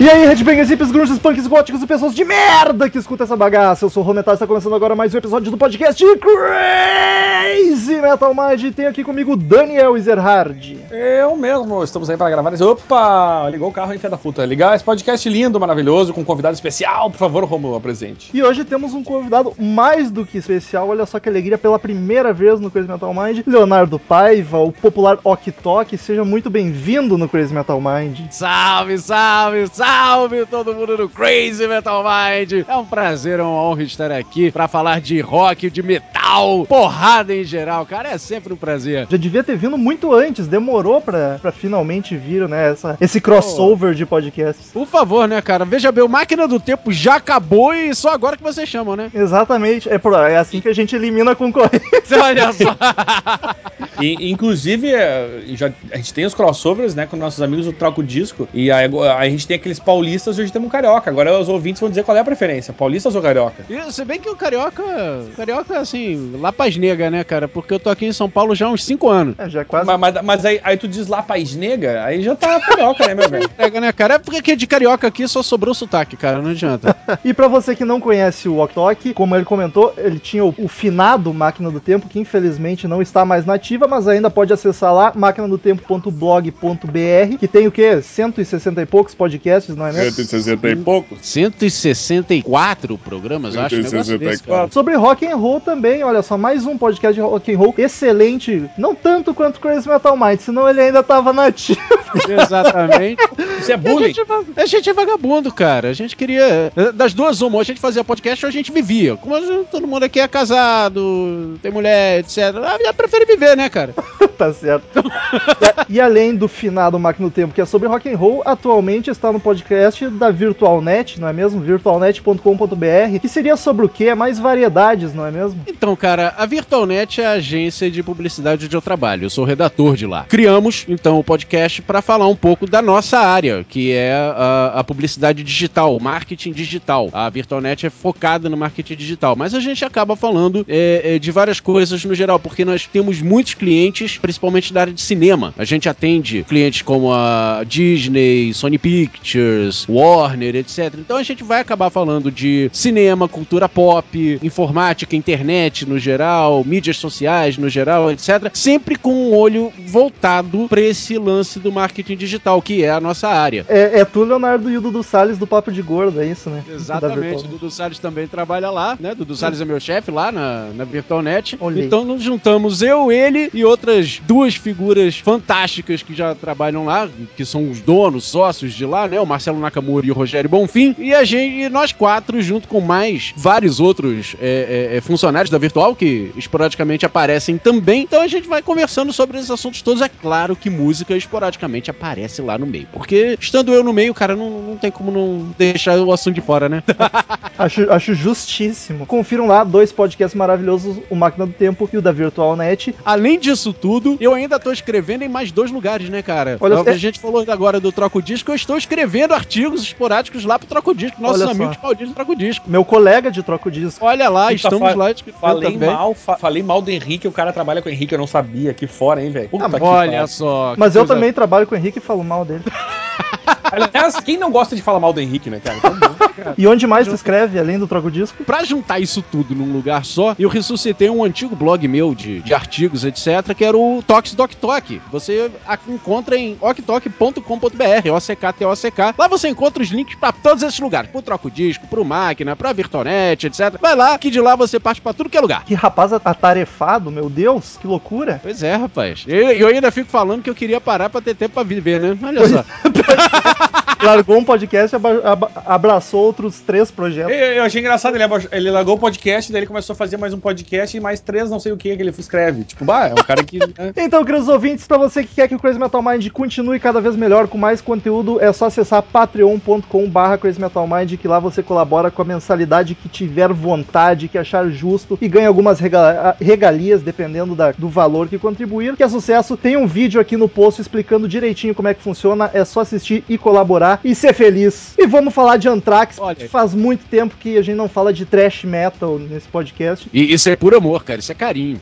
E aí, headbangers, hips, grunges, punks, góticos e pessoas de merda que escuta essa bagaça. Eu sou o Rometal e está começando agora mais um episódio do podcast Crazy Metal Mind. E tem aqui comigo o Daniel Ezerhard. Eu mesmo, estamos aí para gravar esse. Opa! Ligou o carro em fé da puta. Ligar esse podcast lindo, maravilhoso, com um convidado especial. Por favor, Romulo, apresente. E hoje temos um convidado mais do que especial. Olha só que alegria, pela primeira vez no Crazy Metal Mind, Leonardo Paiva, o popular Ok Tok. Seja muito bem-vindo no Crazy Metal Mind. Salve, salve, salve todo mundo do Crazy Metal Mind. É um prazer, é uma honra estar aqui pra falar de rock, de metal, porrada em geral, cara, é sempre um prazer. Já devia ter vindo muito antes, demorou pra, pra finalmente vir, né, essa, esse crossover de podcasts. Por favor, né, cara? Veja bem, o Máquina do Tempo já acabou e só agora que vocês chamam, né? Exatamente, é, é assim que a gente elimina a concorrência. Olha só. E, inclusive, é, já, a gente tem os crossovers, né, com nossos amigos do Troco Disco. E aí, a gente tem aqueles paulistas e hoje temos um carioca. Agora os ouvintes vão dizer qual é a preferência: paulistas ou carioca? E se bem que o Carioca, Carioca, assim, lá paz nega, né, cara? Porque eu tô aqui em São Paulo já há uns 5 anos. É, já quase. Mas, mas- mas aí, aí tu diz lá país nega, aí já tá carioca, né, meu velho? Pega, né, cara? É porque de Carioca aqui só sobrou sotaque, cara, não adianta. E pra você que não conhece o Tok, como ele comentou, ele tinha o, o finado Máquina do Tempo, que infelizmente não está mais nativa, mas ainda pode acessar lá, maquinadotempo.blog.br, que tem o quê? 160 e poucos podcasts, não é mesmo? 160 e pouco. 164 programas, eu acho. um negócio desse, cara. Sobre rock and roll também, olha só, mais um podcast de rock and roll excelente, não tanto quanto Crazy Metal Mind, senão ele ainda tava nativo. Exatamente. Isso é A bullying. a gente é vagabundo, cara. A gente queria. Das duas, uma, ou a gente fazia podcast ou a gente vivia. Como todo mundo aqui é casado, tem mulher, etc. Já prefere viver, né, cara? tá certo. e, além do finado Máquina do Tempo, que é sobre rock and roll, atualmente está no podcast da VirtualNet, não é mesmo? virtualnet.com.br, que seria sobre o quê? É mais variedades, não é mesmo? Então, cara, a VirtualNet é a agência de publicidade onde eu trabalho. Eu sou redator de lá. Criamos, então, o podcast para falar um pouco da nossa área, que é a, a publicidade digital, marketing digital. A VirtualNet é focada no marketing digital, mas a gente acaba falando é, é, de várias coisas no geral, porque nós temos muitos clientes, principalmente da área de cinema. A gente atende clientes como a Disney, Sony Pictures, Warner, etc. Então a gente vai acabar falando de cinema, cultura pop, informática, internet no geral, mídias sociais no geral, etc. Sempre com um olho voltado para esse lance do marketing digital, que é a nossa área. É, é tu, Leonardo, e o Dudu Salles do Papo de Gordo, é isso, né? Exatamente, o. Dudu Salles também trabalha lá, né? Dudu Salles é meu chefe lá na, na VirtualNet. Olhei. Então nos juntamos eu, ele e outras duas figuras fantásticas que já trabalham lá, que são os donos, sócios de lá, né? O Marcelo Nakamura e o Rogério Bonfim. E a gente, nós quatro, junto com mais vários outros é, é, é, funcionários da Virtual, que esporadicamente aparecem também. Então a gente vai conversando sobre esses assuntos todos. É claro que música esporadicamente aparece lá no meio. Porque estando eu no meio, cara, não, não tem como não deixar o assunto de fora, né? Acho, acho justíssimo. Confiram lá dois podcasts maravilhosos, o Máquina do Tempo e o da VirtualNet. Além disso tudo, eu ainda tô escrevendo em mais dois lugares, né, cara? Olha, a é- gente falou agora do Troco Disco, eu estou escrevendo artigos esporádicos lá pro Troco Disco, nossos Olha amigos malditos do Troco Disco. Meu colega de troco disco. Olha lá, Puta, estamos fa- lá Falei também. mal, fa- falei mal do Henrique, o cara trabalha com o Henrique, eu não sabia, aqui fora, hein, velho. Ah, olha só. Mas eu coisa- também trabalho com o Henrique e falo mal dele. Aliás, quem não gosta de falar mal do Henrique, né, cara? Então. E onde mais tu escreve, além do troco disco? Pra juntar isso tudo num lugar só, eu ressuscitei um antigo blog meu de, de artigos, etc., que era o Tox Doc Talk. Você encontra em octok.com.br, O-C-K-T-O-C-K. Lá você encontra os links pra todos esses lugares, pro Troco Disco, pro Máquina, pra Virtonet, etc. Vai lá, que de lá você parte pra tudo que é lugar. Que rapaz atarefado, meu Deus, que loucura. Pois é, rapaz. Eu, eu ainda fico falando que eu queria parar pra ter tempo pra viver, né? Olha só. largou um podcast e aba- abraçou outros três projetos. Eu, eu achei engraçado, ele, ele largou o podcast, daí ele começou a fazer mais um podcast e mais três não sei o que que ele escreve. Tipo, bah, é um cara que. né? Então, queridos ouvintes, pra você que quer que o Crazy Metal Mind continue cada vez melhor com mais conteúdo, é só acessar patreon.com.br Crazy Metal Mind, que lá você colabora com a mensalidade que tiver vontade, que achar justo, e ganha algumas rega- regalias, dependendo da- do valor que contribuir. Que é sucesso, tem um vídeo aqui no post explicando direitinho como é que funciona, é só assistir e colaborar e ser feliz. E vamos falar de Anthrax, Olha. faz muito tempo que a gente não fala de trash metal nesse podcast. E isso é puro amor, cara. Isso é carinho.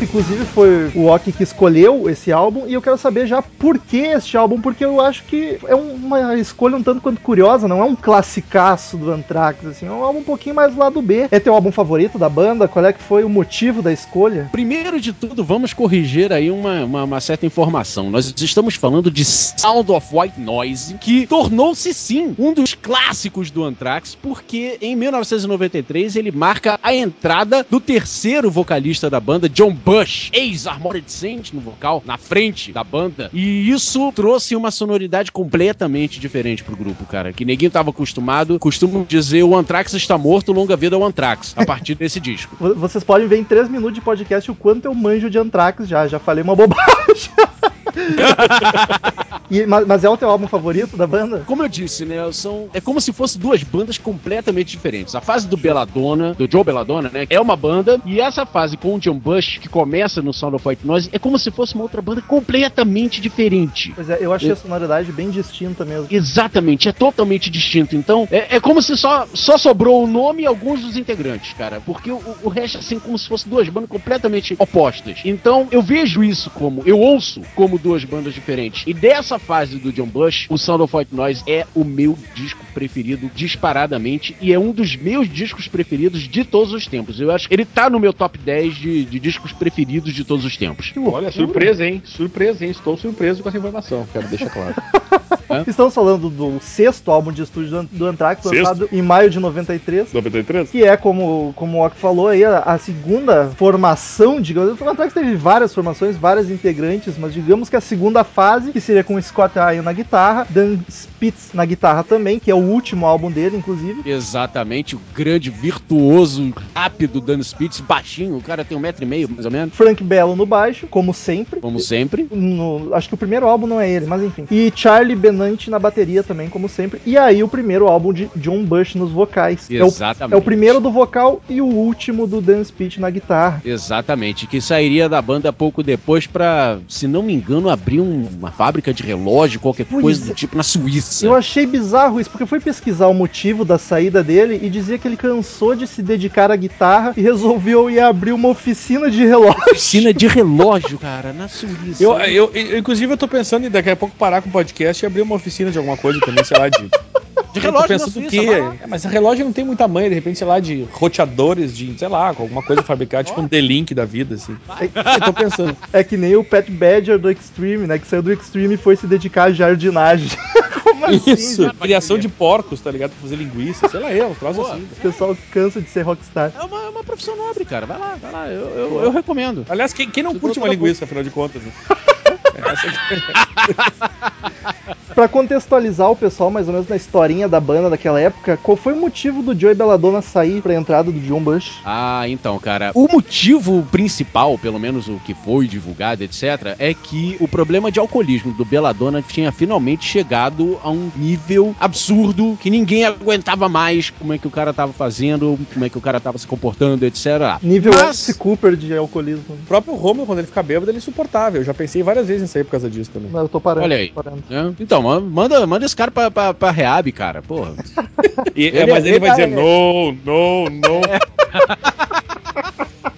Inclusive foi o Oki que escolheu esse álbum e eu quero saber já por que este álbum, porque eu acho que é uma escolha um tanto quanto curiosa, não é um classicaço do Anthrax, assim, é um álbum um pouquinho mais do lado B. É teu álbum favorito da banda? Qual é que foi o motivo da escolha? Primeiro de tudo, vamos corrigir aí uma, uma, uma certa informação. Nós estamos falando de Sound of White Noise, que tornou-se sim um dos clássicos do Anthrax, porque em 1993 ele marca a entrada do terceiro vocalista da banda, John Bush, ex-Armored Saint no vocal, na frente da banda. E isso trouxe uma sonoridade completamente diferente pro grupo, cara. Que ninguém tava acostumado. Costumo dizer o Anthrax está morto, longa vida ao Anthrax, a partir desse disco. Vocês podem ver em 3 minutos de podcast o quanto eu manjo de Anthrax já, já falei uma bobagem. E- mas, mas é o teu álbum favorito da banda? Como eu disse, né? São, é como se fossem duas bandas completamente diferentes. A fase do Belladonna, do Joe Belladonna, né? É uma banda. E essa fase com o John Bush, que começa no Sound of White Noise, é como se fosse uma outra banda completamente diferente. Pois é, eu achei a sonoridade bem distinta mesmo. Exatamente, é totalmente distinto. Então, é, é como se só, só sobrou o nome e alguns dos integrantes, cara. Porque o, o resto, assim, como se fossem duas bandas completamente opostas. Então, eu vejo isso como, eu ouço como duas bandas diferentes. E dessa fase do John Bush, o Sound of White Noise é o meu disco preferido disparadamente. E é um dos meus discos preferidos de todos os tempos. Eu acho que ele tá no meu top 10 de, de discos preferidos de todos os tempos. Olha, surpresa, hein? Surpresa, hein? Estou surpreso com essa informação, quero deixar claro. Estamos falando do sexto álbum de estúdio do, Anthrax, Sexto? lançado em maio de 93. 93? Que é, como, como o Ok falou aí, a, a segunda formação, digamos. O Anthrax teve várias formações, várias integrantes, mas digamos que a segunda fase, que seria com Scott Ian na guitarra, Dan Spitz na guitarra também, que é o último álbum dele, inclusive. Exatamente, o grande, virtuoso, rápido Dan Spitz, baixinho, o cara tem um metro e meio, mais ou menos, Frank Bello no baixo, como sempre. como sempre. No- acho que o primeiro álbum não é ele, mas enfim. E Charlie Benante na bateria também, como sempre. E aí o primeiro álbum de John Bush nos vocais. É o, Exatamente. é o primeiro do vocal e o último do Dan Spitz na guitarra. Exatamente, que sairia da banda pouco depois pra, se não me engano, abrir um- uma fábrica de relógio, qualquer Pois coisa é. do tipo na Suíça. Eu achei bizarro isso, porque eu fui pesquisar o motivo da saída dele e dizia que ele cansou de se dedicar à guitarra e resolveu ir abrir uma oficina de relógio. Oficina de relógio, cara, na Suíça. Eu, eu, eu- inclusive, eu tô pensando em daqui a pouco parar com o podcast e abrir uma oficina de alguma coisa também, sei lá, de. de relógio lá. É, mas relógio não tem muito tamanho, de repente, sei lá, de roteadores, de, sei lá, com alguma coisa fabricada, tipo um D-Link da vida, assim. Eu tô pensando. É que nem o Pat Badger do Extreme, né? Que saiu do Extreme e foi se dedicar à jardinagem. Como assim, Isso, gente? criação de porcos, tá ligado? Pra fazer linguiça, sei lá, eu, um troço Boa. assim. O pessoal cansa de ser rockstar. É uma, é uma profissão nobre, cara. Vai lá, vai lá. Eu, eu, eu recomendo. Aliás, quem, quem não Você curte uma linguiça, afinal de contas? Né? Pra contextualizar o pessoal mais ou menos na historinha da banda daquela época, qual foi o motivo do Joey Belladonna sair pra entrada do John Bush? Ah, então, cara. O motivo principal, pelo menos o que foi divulgado, etc., é que o problema de alcoolismo do Belladonna tinha finalmente chegado a um nível absurdo que ninguém aguentava mais como é que o cara tava fazendo, como é que o cara tava se comportando, etc. Nível Mas- Alice Cooper de alcoolismo. O próprio Romulo, quando ele fica bêbado, ele é insuportável. Eu já pensei várias vezes sair por causa disso também. Não, eu tô parando. Olha aí. parando. Então, ma- manda, manda esse cara pra, pra, pra rehab, cara. Porra. E- Ele é, mas é- ele vai ele dizer é- não, não, não.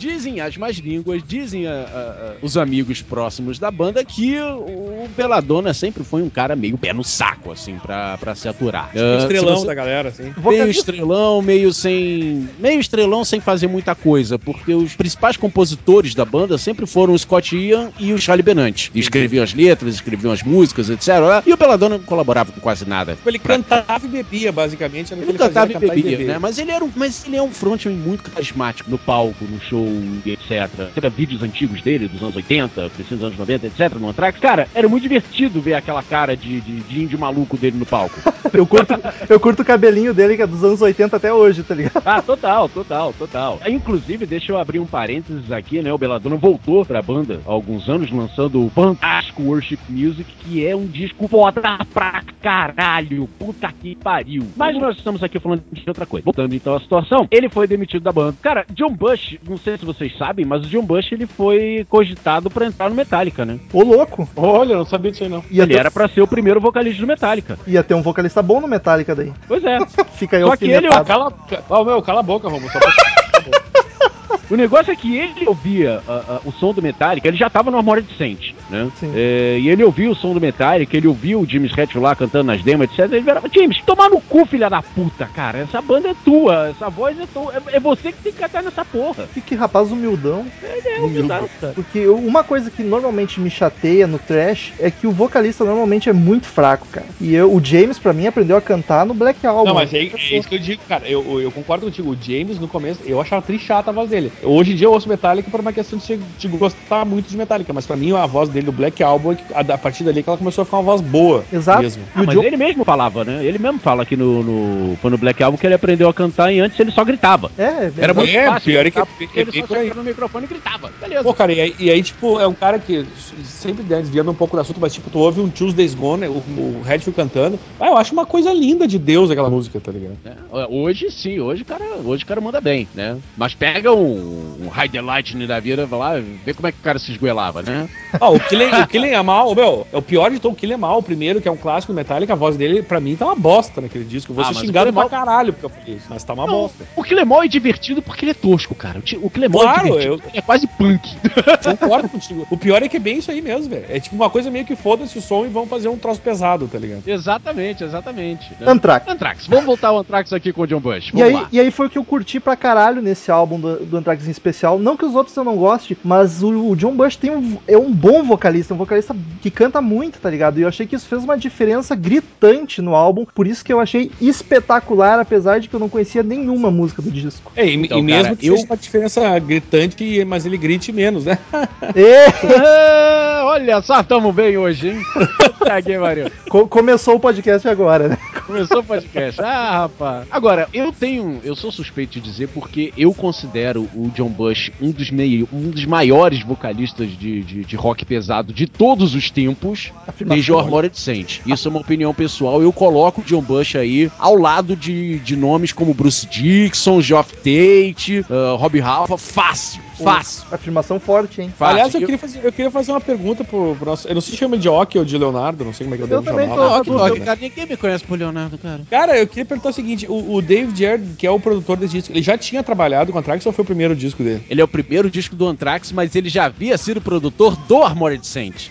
Dizem as más línguas, dizem a- a- a- os amigos próximos da banda que o, o Belladonna sempre foi um cara meio pé no saco, assim, pra, pra se aturar. Ah, Estrelão se você- da galera, assim. Meio estrelão, meio sem. Meio estrelão sem fazer muita coisa, porque os principais compositores da banda sempre foram o Scott Ian e o Charlie Benante. Escreviam as letras, escreviam as músicas, etc. E o Belladonna não colaborava com quase nada. Ele cantava e bebia, basicamente. Que Ele cantava e fazia, cantar bebia, beber. né? Mas ele, era um, mas ele é um frontman muito carismático no palco, no show, e etc. Teve vídeos antigos dele, dos anos 80, dos anos 90, etc, no Anthrax. Cara, era muito divertido ver aquela cara de, de, de índio maluco dele no palco. Eu curto, eu curto o cabelinho dele, que é dos anos 80 até hoje, tá ligado? Ah, total, total, total. Inclusive, deixa eu abrir um parênteses aqui, né? O Belladonna voltou pra banda há alguns anos, lançando o fantástico Worship Music, que é um disco foda pra caralho. Puta que pariu. Mas nós estamos aqui falando de outra coisa. Voltando então à situação, ele foi demitido da banda. Cara, John Bush, não sei se vocês sabem, mas o John Bush ele foi cogitado pra entrar no Metallica, né? Ô, louco. Olha, eu não sabia disso aí, não. Ia Ele ter, era pra ser o primeiro vocalista do Metallica. ia ter um vocalista bom no Metallica daí. Pois é. Fica aí Só que ele- alfinetado. Cala, oh, meu, cala a boca, Romulo. Só pra... O negócio é que ele ouvia o som do Metallica, ele já tava no Armored Saint, né? Sim. É, e ele ouvia o som do Metallica, ele ouvia o James Hetfield lá cantando nas demos, etc. Ele virava, James, tomar no cu, filha da puta, cara. Essa banda é tua, essa voz é tua. É, é você que tem que cantar nessa porra. Que, que rapaz humildão. É humildade, cara. Porque uma coisa que normalmente me chateia no trash é que o vocalista normalmente é muito fraco, cara. E eu, o James, pra mim, aprendeu a cantar no Black Album. Não, mas é, é isso que eu digo, cara. Eu, eu- eu concordo contigo. O James, no começo, eu achava trichata a voz dele. Hoje em dia eu ouço Metallica por uma questão de, de gostar muito de Metallica. Mas pra mim, a voz dele do Black Album, é a, a partir dali que ela começou a ficar uma voz boa. Exato. Mesmo. E o Mas John- ele mesmo falava, né? Ele mesmo fala aqui no, no, foi no Black Album que ele aprendeu a cantar e antes ele só gritava. É, Era muito É, fácil. pior é que- é ele só chegava no microfone e gritava. Beleza. Pô, cara, e aí, e aí, tipo, é um cara que sempre né, desviando um pouco do assunto, mas tipo, tu ouve um Tuesday's Gone, o, o Redfield cantando. Ah, eu acho uma coisa linda de Deus aquela música, tá ligado? É, Hoje sim, hoje o cara, hoje o cara manda bem, né? Mas pega um, um the Lightning da vida, vai lá, vê como é que o cara se esgoelava, né? Ah, o Killing, o Killing é mal, meu, é o pior de todo, o Killing é mal, o primeiro, que é um clássico do Metallica, a voz dele, pra mim, tá uma bosta naquele disco. Eu vou Ah, ser xingado Killing é pra mal- caralho porque eu falei isso, mas tá uma bosta. O Killemol é divertido porque ele é tosco, cara. O Ti- O Killemol Claro, é eu- é quase punk. Concordo contigo. O pior é que é bem isso aí mesmo, velho. É tipo uma coisa meio que foda-se o som e vão fazer um troço pesado, tá ligado? exatamente, exatamente. né? Anthrax. Anthrax, vamos voltar ao Anthrax aqui com o John Bush. E Vamos aí, lá. e aí foi o que eu curti pra caralho nesse álbum do, do Anthrax em especial. Não que os outros eu não goste, mas o, o John Bush tem um, é um bom vocalista, um vocalista que canta muito, tá ligado? E eu achei que isso fez uma diferença gritante no álbum, por isso que eu achei espetacular, apesar de que eu não conhecia nenhuma música do disco. É, e, Então, e mesmo cara, que eu- seja uma diferença gritante, mas ele grite menos, né? Ah, olha só, tamo bem hoje, hein? Caguei, Mario. co- começou o podcast agora, né? Começou o podcast. Ah, rapaz. Agora, eu tenho. Eu sou suspeito de dizer porque eu considero o John Bush um dos, meio, um dos maiores vocalistas de, de, de rock pesado de todos os tempos, Afirmação. desde o Armored Saint. Isso é uma opinião pessoal. Eu coloco o John Bush aí ao lado de, de nomes como Bruce Dixon, Geoff Tate, uh, Rob Halfa. Fácil, fácil. Afirmação forte, hein? fácil. Aliás, eu queria, fazer, eu queria fazer uma pergunta pro, pro nosso. Eu não sei se chama de Ock ou de Leonardo, não sei como é que eu, Eu devo também chamar. tô- Toque, toque, cara. Ninguém me conhece por Leonardo, cara. Cara, eu queria perguntar o seguinte: o, o David Jared, que é o produtor desse disco, ele já tinha trabalhado com a Trax ou foi o primeiro disco dele? Ele é o primeiro disco do Anthrax, mas ele já havia sido produtor do Armored Saint.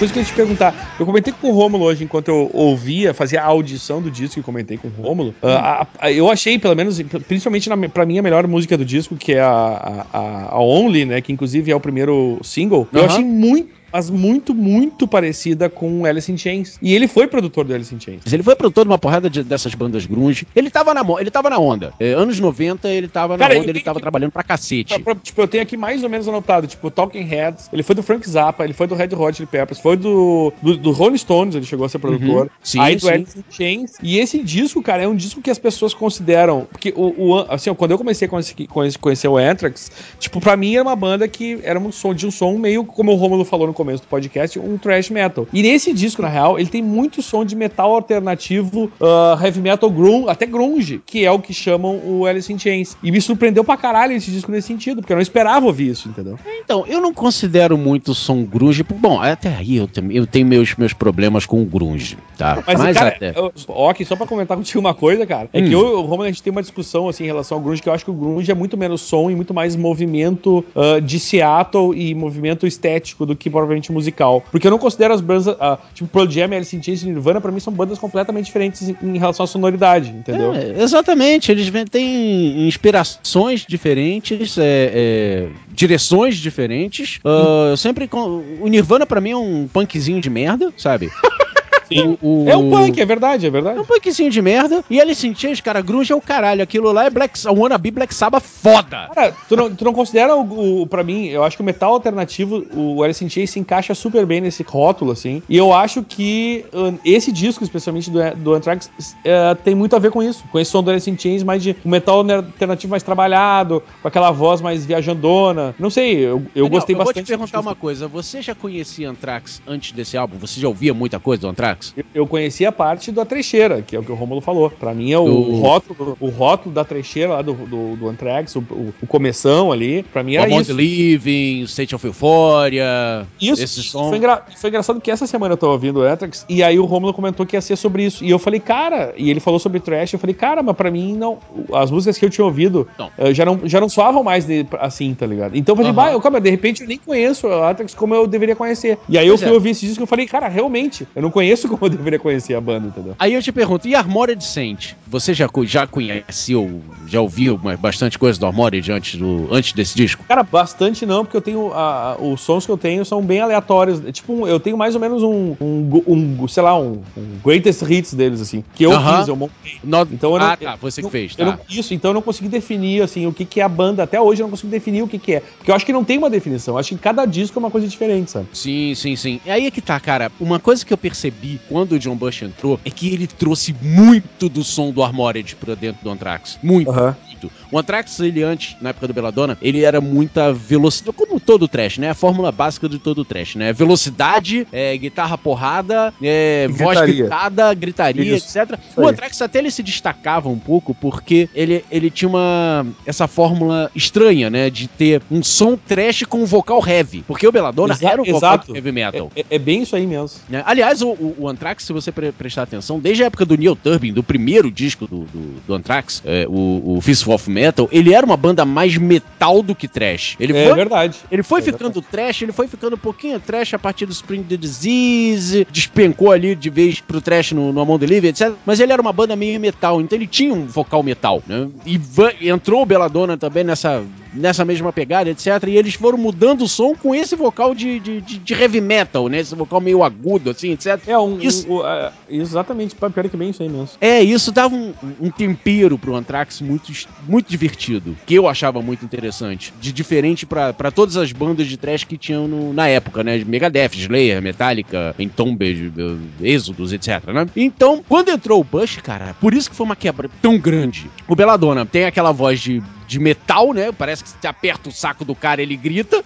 Coisa que eu ia te perguntar. Eu comentei com o Rômulo hoje, enquanto eu ouvia, fazia a audição do disco e comentei com o Rômulo. A- eu achei, pelo menos, principalmente na, pra mim, a melhor música do disco, que é a, a, a Only, né? Que inclusive é o primeiro single. Eu Aham. achei muito. Mas muito, muito parecida com Alice in Chains. E ele foi produtor do Alice in Chains. Mas Ele foi produtor de uma porrada de- dessas bandas grunge. Ele tava na, ele tava na onda. É, anos 90, ele tava na Cara, onda, eu- ele tava trabalhando pra cacete. Pra- tipo, eu tenho aqui mais ou menos anotado, tipo, Talking Heads, ele foi do Frank Zappa, ele foi do Red Hot Chili Peppers, foi do, do, do Rolling Stones, ele chegou a ser produtor. Uhum. Sim, aí do sim. Alice in Chains. E esse disco, cara, é um disco que as pessoas consideram. Porque o, o assim, quando eu comecei a conhecer, conhecer, conhecer o Anthrax, tipo, pra mim era uma banda que era um som de um som meio como o Romulo falou no começo do podcast, um thrash metal. E nesse disco, na real, ele tem muito som de metal alternativo, uh, heavy metal grunge, até grunge, que é o que chamam o Alice in Chains. E me surpreendeu pra caralho esse disco nesse sentido, porque eu não esperava ouvir isso, entendeu? Então, eu não considero muito som grunge. Bom, até aí eu, tenho- eu tenho meus, meus problemas com o grunge, tá? Mas, cara, até. eu- ok, só pra comentar contigo uma coisa, cara, é Hum. que eu o Romulo, a gente tem uma discussão, assim, em relação ao grunge, que eu acho que o grunge é muito menos som e muito mais movimento ah, de Seattle e movimento estético do que provavelmente musical. Porque eu não considero as bandas, ah, tipo Pearl Jam, Alice in Chains e Nirvana, pra mim são bandas completamente diferentes em, relação à sonoridade, entendeu? É, exatamente, eles têm inspirações diferentes, é, é, direções diferentes. Eu sempre. con- O Nirvana pra mim é um punkzinho de merda, sabe? Sim. O- o- É um punk, é verdade, é verdade. É um punkzinho de merda. E Alice in Chains, cara, grunge é o caralho. Aquilo lá é Black, a wannabe Black Sabbath foda. Cara, tu não, tu não considera o, o. Pra mim, eu acho que o metal alternativo, o Alice in Chains se encaixa super bem nesse rótulo, assim. E eu acho que uh, esse disco, especialmente do, do Anthrax, uh, tem muito a ver com isso. Com esse som do Alice in Chains, mais de um metal alternativo mais trabalhado, com aquela voz mais viajandona. Não sei, eu, eu Daniel, gostei eu vou bastante. te perguntar uma coisa. Você já conhecia Anthrax antes desse álbum? Você já ouvia muita coisa do Anthrax? Eu- Eu conheci a parte da trecheira, que é o que o Romulo falou. Pra mim é o, Do- rótulo, o rótulo da trecheira lá do, do, do Anthrax, o, o, o começão ali. Pra mim era Among isso. Living, State of Euphoria. Isso, Esse som. Foi, engra- foi engraçado que essa semana eu tô ouvindo o Anthrax e aí o Romulo comentou que ia ser sobre isso. E eu falei, cara, e ele falou sobre trash, eu falei, cara, mas pra mim não. As músicas que eu tinha ouvido Não. eh, já, não, já não soavam mais de- assim, tá ligado? Então eu falei, eu, calma, de repente eu nem conheço o Anthrax como eu deveria conhecer. E aí eu Pois fui é. ouvir esse disco e eu falei, cara, realmente, eu não conheço como eu deveria conhecer a banda, entendeu? Aí eu te pergunto, e Armored Saint? Você já, já conheceu, já ouviu bastante coisa do Armored antes, do, antes desse disco? Cara, bastante não, porque eu tenho. a- os sons que eu tenho são bem aleatórios. É Tipo, eu tenho mais ou menos um, um, um, sei lá, um, um greatest hits deles, assim. Que eu Aham. fiz, eu montei. Not- Então eu não- ah, tá, você que fez, eu tá. não- isso, então eu não consegui definir, assim, o que, que é a banda. Até hoje eu não consigo definir o que, que é. Porque eu acho que não tem uma definição. Eu acho que cada disco é uma coisa diferente, sabe? Sim, sim, sim. E aí é que tá, cara. Uma coisa que eu percebi quando o John Bush entrou é que ele trouxe muito do som do Armored pra dentro do Anthrax. Muito, muito. O Anthrax, ele antes, na época do Belladonna, ele era muita velocidade, como todo trash, né? A fórmula básica de todo trash, né? Velocidade, é, guitarra porrada, é, voz gritada, gritaria, Isso. etc. Isso O. Anthrax até ele se destacava um pouco porque ele, ele tinha uma essa fórmula estranha, né, de ter um som trash com um vocal heavy, porque o Belladonna Exa- era um vocal exato. heavy metal. É, é- é bem isso aí mesmo. né? Aliás, o, o, o Anthrax, se você pre- prestar atenção, desde a época do Neil Turbin, do primeiro disco do, do, do Anthrax, é, o, o Fistful of Metal, ele era uma banda mais metal do que trash. Ele é foi, verdade. ele foi É ficando trash, ele foi ficando um pouquinho trash a partir do Spring the Disease, despencou ali de vez pro trash no, no Among the Living, etc. Mas ele era uma banda meio metal, então ele tinha um vocal metal, né? E e entrou o Belladonna também nessa, nessa mesma pegada, etc. E eles foram mudando o som com esse vocal de, de, de- de heavy metal, né? Esse vocal meio agudo, assim, etc. É um. Isso- um- é, exatamente, pior que bem isso aí mesmo. É, isso dava um, um tempero pro Anthrax muito, muito divertido, que eu achava muito interessante. De diferente pra pra todas as bandas de trash que tinham no- na época, né? Megadeth, Slayer, Metallica, Entombed, Exodus, etc, né? Então, quando entrou o Bush, cara, por isso que foi uma quebra tão grande. O Belladonna tem aquela voz de, de metal, né? Parece que você aperta o saco do cara, ele grita.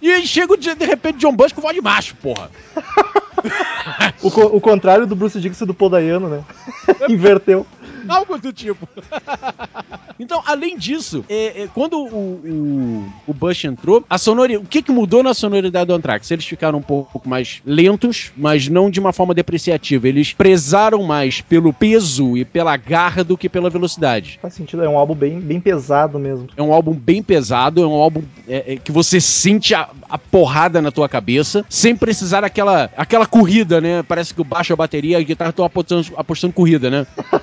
e aí chega, de, de repente, John Bush com voz de macho, porra. O, co- o contrário do Bruce Dixon e do Paul Dayano, né? Inverteu. Algo do tipo. então, além disso, é, é, quando o, o, o Bush entrou, a sonoridade. O que, que mudou na sonoridade do Anthrax? Eles ficaram um pouco mais lentos, mas não de uma forma depreciativa. Eles prezaram mais pelo peso e pela garra do que pela velocidade. Faz sentido, é um álbum bem, bem pesado mesmo. É um álbum bem pesado, é um álbum é, é, que você sente a, a porrada na tua cabeça, sem precisar daquela aquela corrida, né? Parece que o baixo, a bateria e a guitarra estão apostando, apostando corrida, né?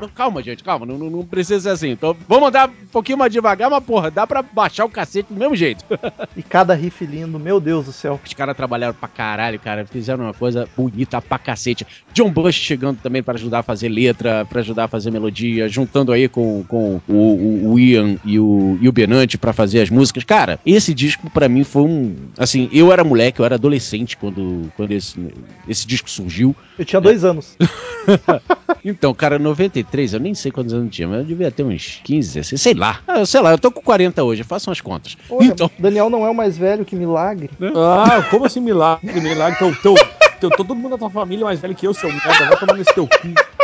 Não, calma, gente, calma, não, não- não precisa ser assim. Então, vamos andar um pouquinho mais devagar, mas porra, dá pra baixar o cacete do mesmo jeito. E cada riff lindo, meu Deus do céu. Os caras trabalharam pra caralho, cara. Fizeram uma coisa bonita pra cacete. John Bush chegando também pra ajudar a fazer letra, pra ajudar a fazer melodia, juntando aí com, com o, o- o Ian e o, e o Benante pra fazer as músicas. Cara, esse disco pra mim foi um. Assim, eu era moleque, eu era adolescente quando, quando esse, esse disco surgiu. Eu tinha dois anos. Então, cara, 93 83, eu nem sei quantos anos eu tinha, mas eu devia ter uns 15, 16, sei lá. Ah, sei lá, eu tô com 40 hoje, façam as contas. Olha, então, Daniel não é o mais velho, que milagre. Ah, como assim milagre? Milagre, teu, teu, teu, todo mundo da tua família é mais velho que eu, seu merda. Vai tomar nesse teu cu.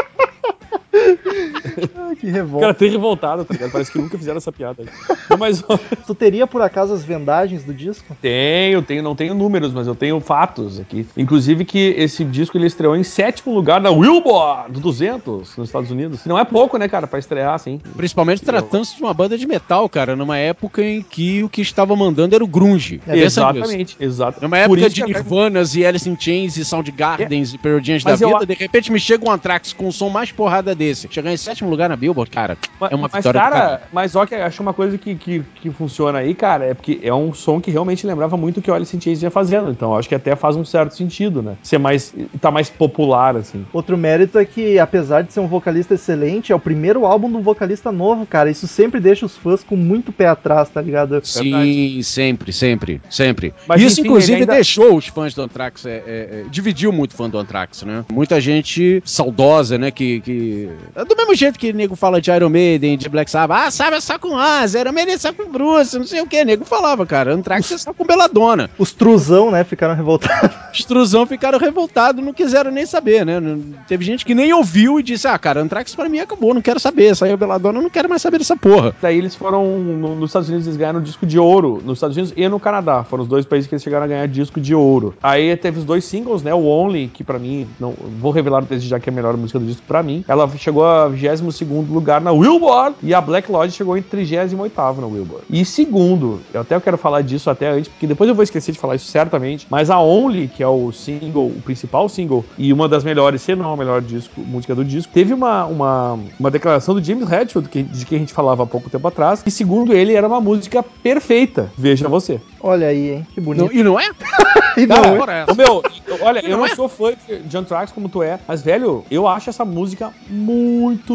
Ai, que O revolta. cara tem revoltado, tá ligado? Parece que nunca fizeram essa piada. Não, Mas Tu teria, por acaso, as vendagens do disco? tenho, tenho, não tenho números, mas eu tenho fatos aqui. Inclusive que esse disco ele estreou em sétimo lugar na Billboard 200 nos Estados Unidos. Não é pouco, né, cara, pra estrear assim. principalmente tratando-se de uma banda de metal, cara, numa época em que o que estava mandando era o grunge. É. Exatamente, exato. Numa época isso de Nirvanas e Alice in Chains e Soundgardens e Pearl Jams da eu vida, a- de repente me chega um Anthrax com um som mais porrada desse. Chegar em sétimo lugar na Billboard, cara, é uma mas, vitória do cara, mas ó, que acho uma coisa que, que, que funciona aí, cara, é porque é um som que realmente lembrava muito o que o Alice in Chains vinha fazendo. Então acho que até faz um certo sentido, né? Ser mais. tá mais popular, assim. Outro mérito é que, apesar de ser um vocalista excelente, é o primeiro álbum do vocalista novo, cara. Isso sempre deixa os fãs com muito pé atrás, tá ligado? Sim, sempre, sempre, sempre. Mas, Isso, enfim, inclusive, ainda- deixou os fãs do Anthrax, é, é, é, dividiu muito fã do Anthrax, né? Muita gente saudosa, né? Que, que. Do mesmo jeito que nego fala de Iron Maiden, de Black Sabbath, ah, sabe é só com Asa, Iron Maiden é só com Bruce, não sei o que. Nego falava, cara, Anthrax é só com Beladona. Os truzão, né, ficaram revoltados. Extrusão ficaram revoltados, não quiseram nem saber, né? Teve gente que nem ouviu e disse, ah, cara, Anthrax pra mim acabou, não quero saber. Saiu Beladona, eu não quero mais saber dessa porra. Daí eles foram. no- nos Estados Unidos eles ganharam disco de ouro. Nos Estados Unidos e no Canadá. Foram os dois países que eles chegaram a ganhar disco de ouro. Aí teve os dois singles, né? O Only, que pra mim, não vou revelar desde já que é a melhor música do disco pra mim. Ela chegou a 22 lugar na Billboard e a Black Lodge chegou em 38 na Billboard. E segundo, eu até quero falar disso até antes, porque depois eu vou esquecer de falar isso certamente, mas a Only, que é o single, o principal single e uma das melhores, se não a melhor disco, música do disco, teve uma, uma, uma declaração do James Hetfield, que, de que a gente falava há pouco tempo atrás, que segundo ele era uma música perfeita. Veja você. Olha aí, hein, que bonito. Não- e não é? E não, Cara, é? Meu, olha, eu Não não é? sou fã de Anthrax como tu é, mas, velho, eu acho essa música muito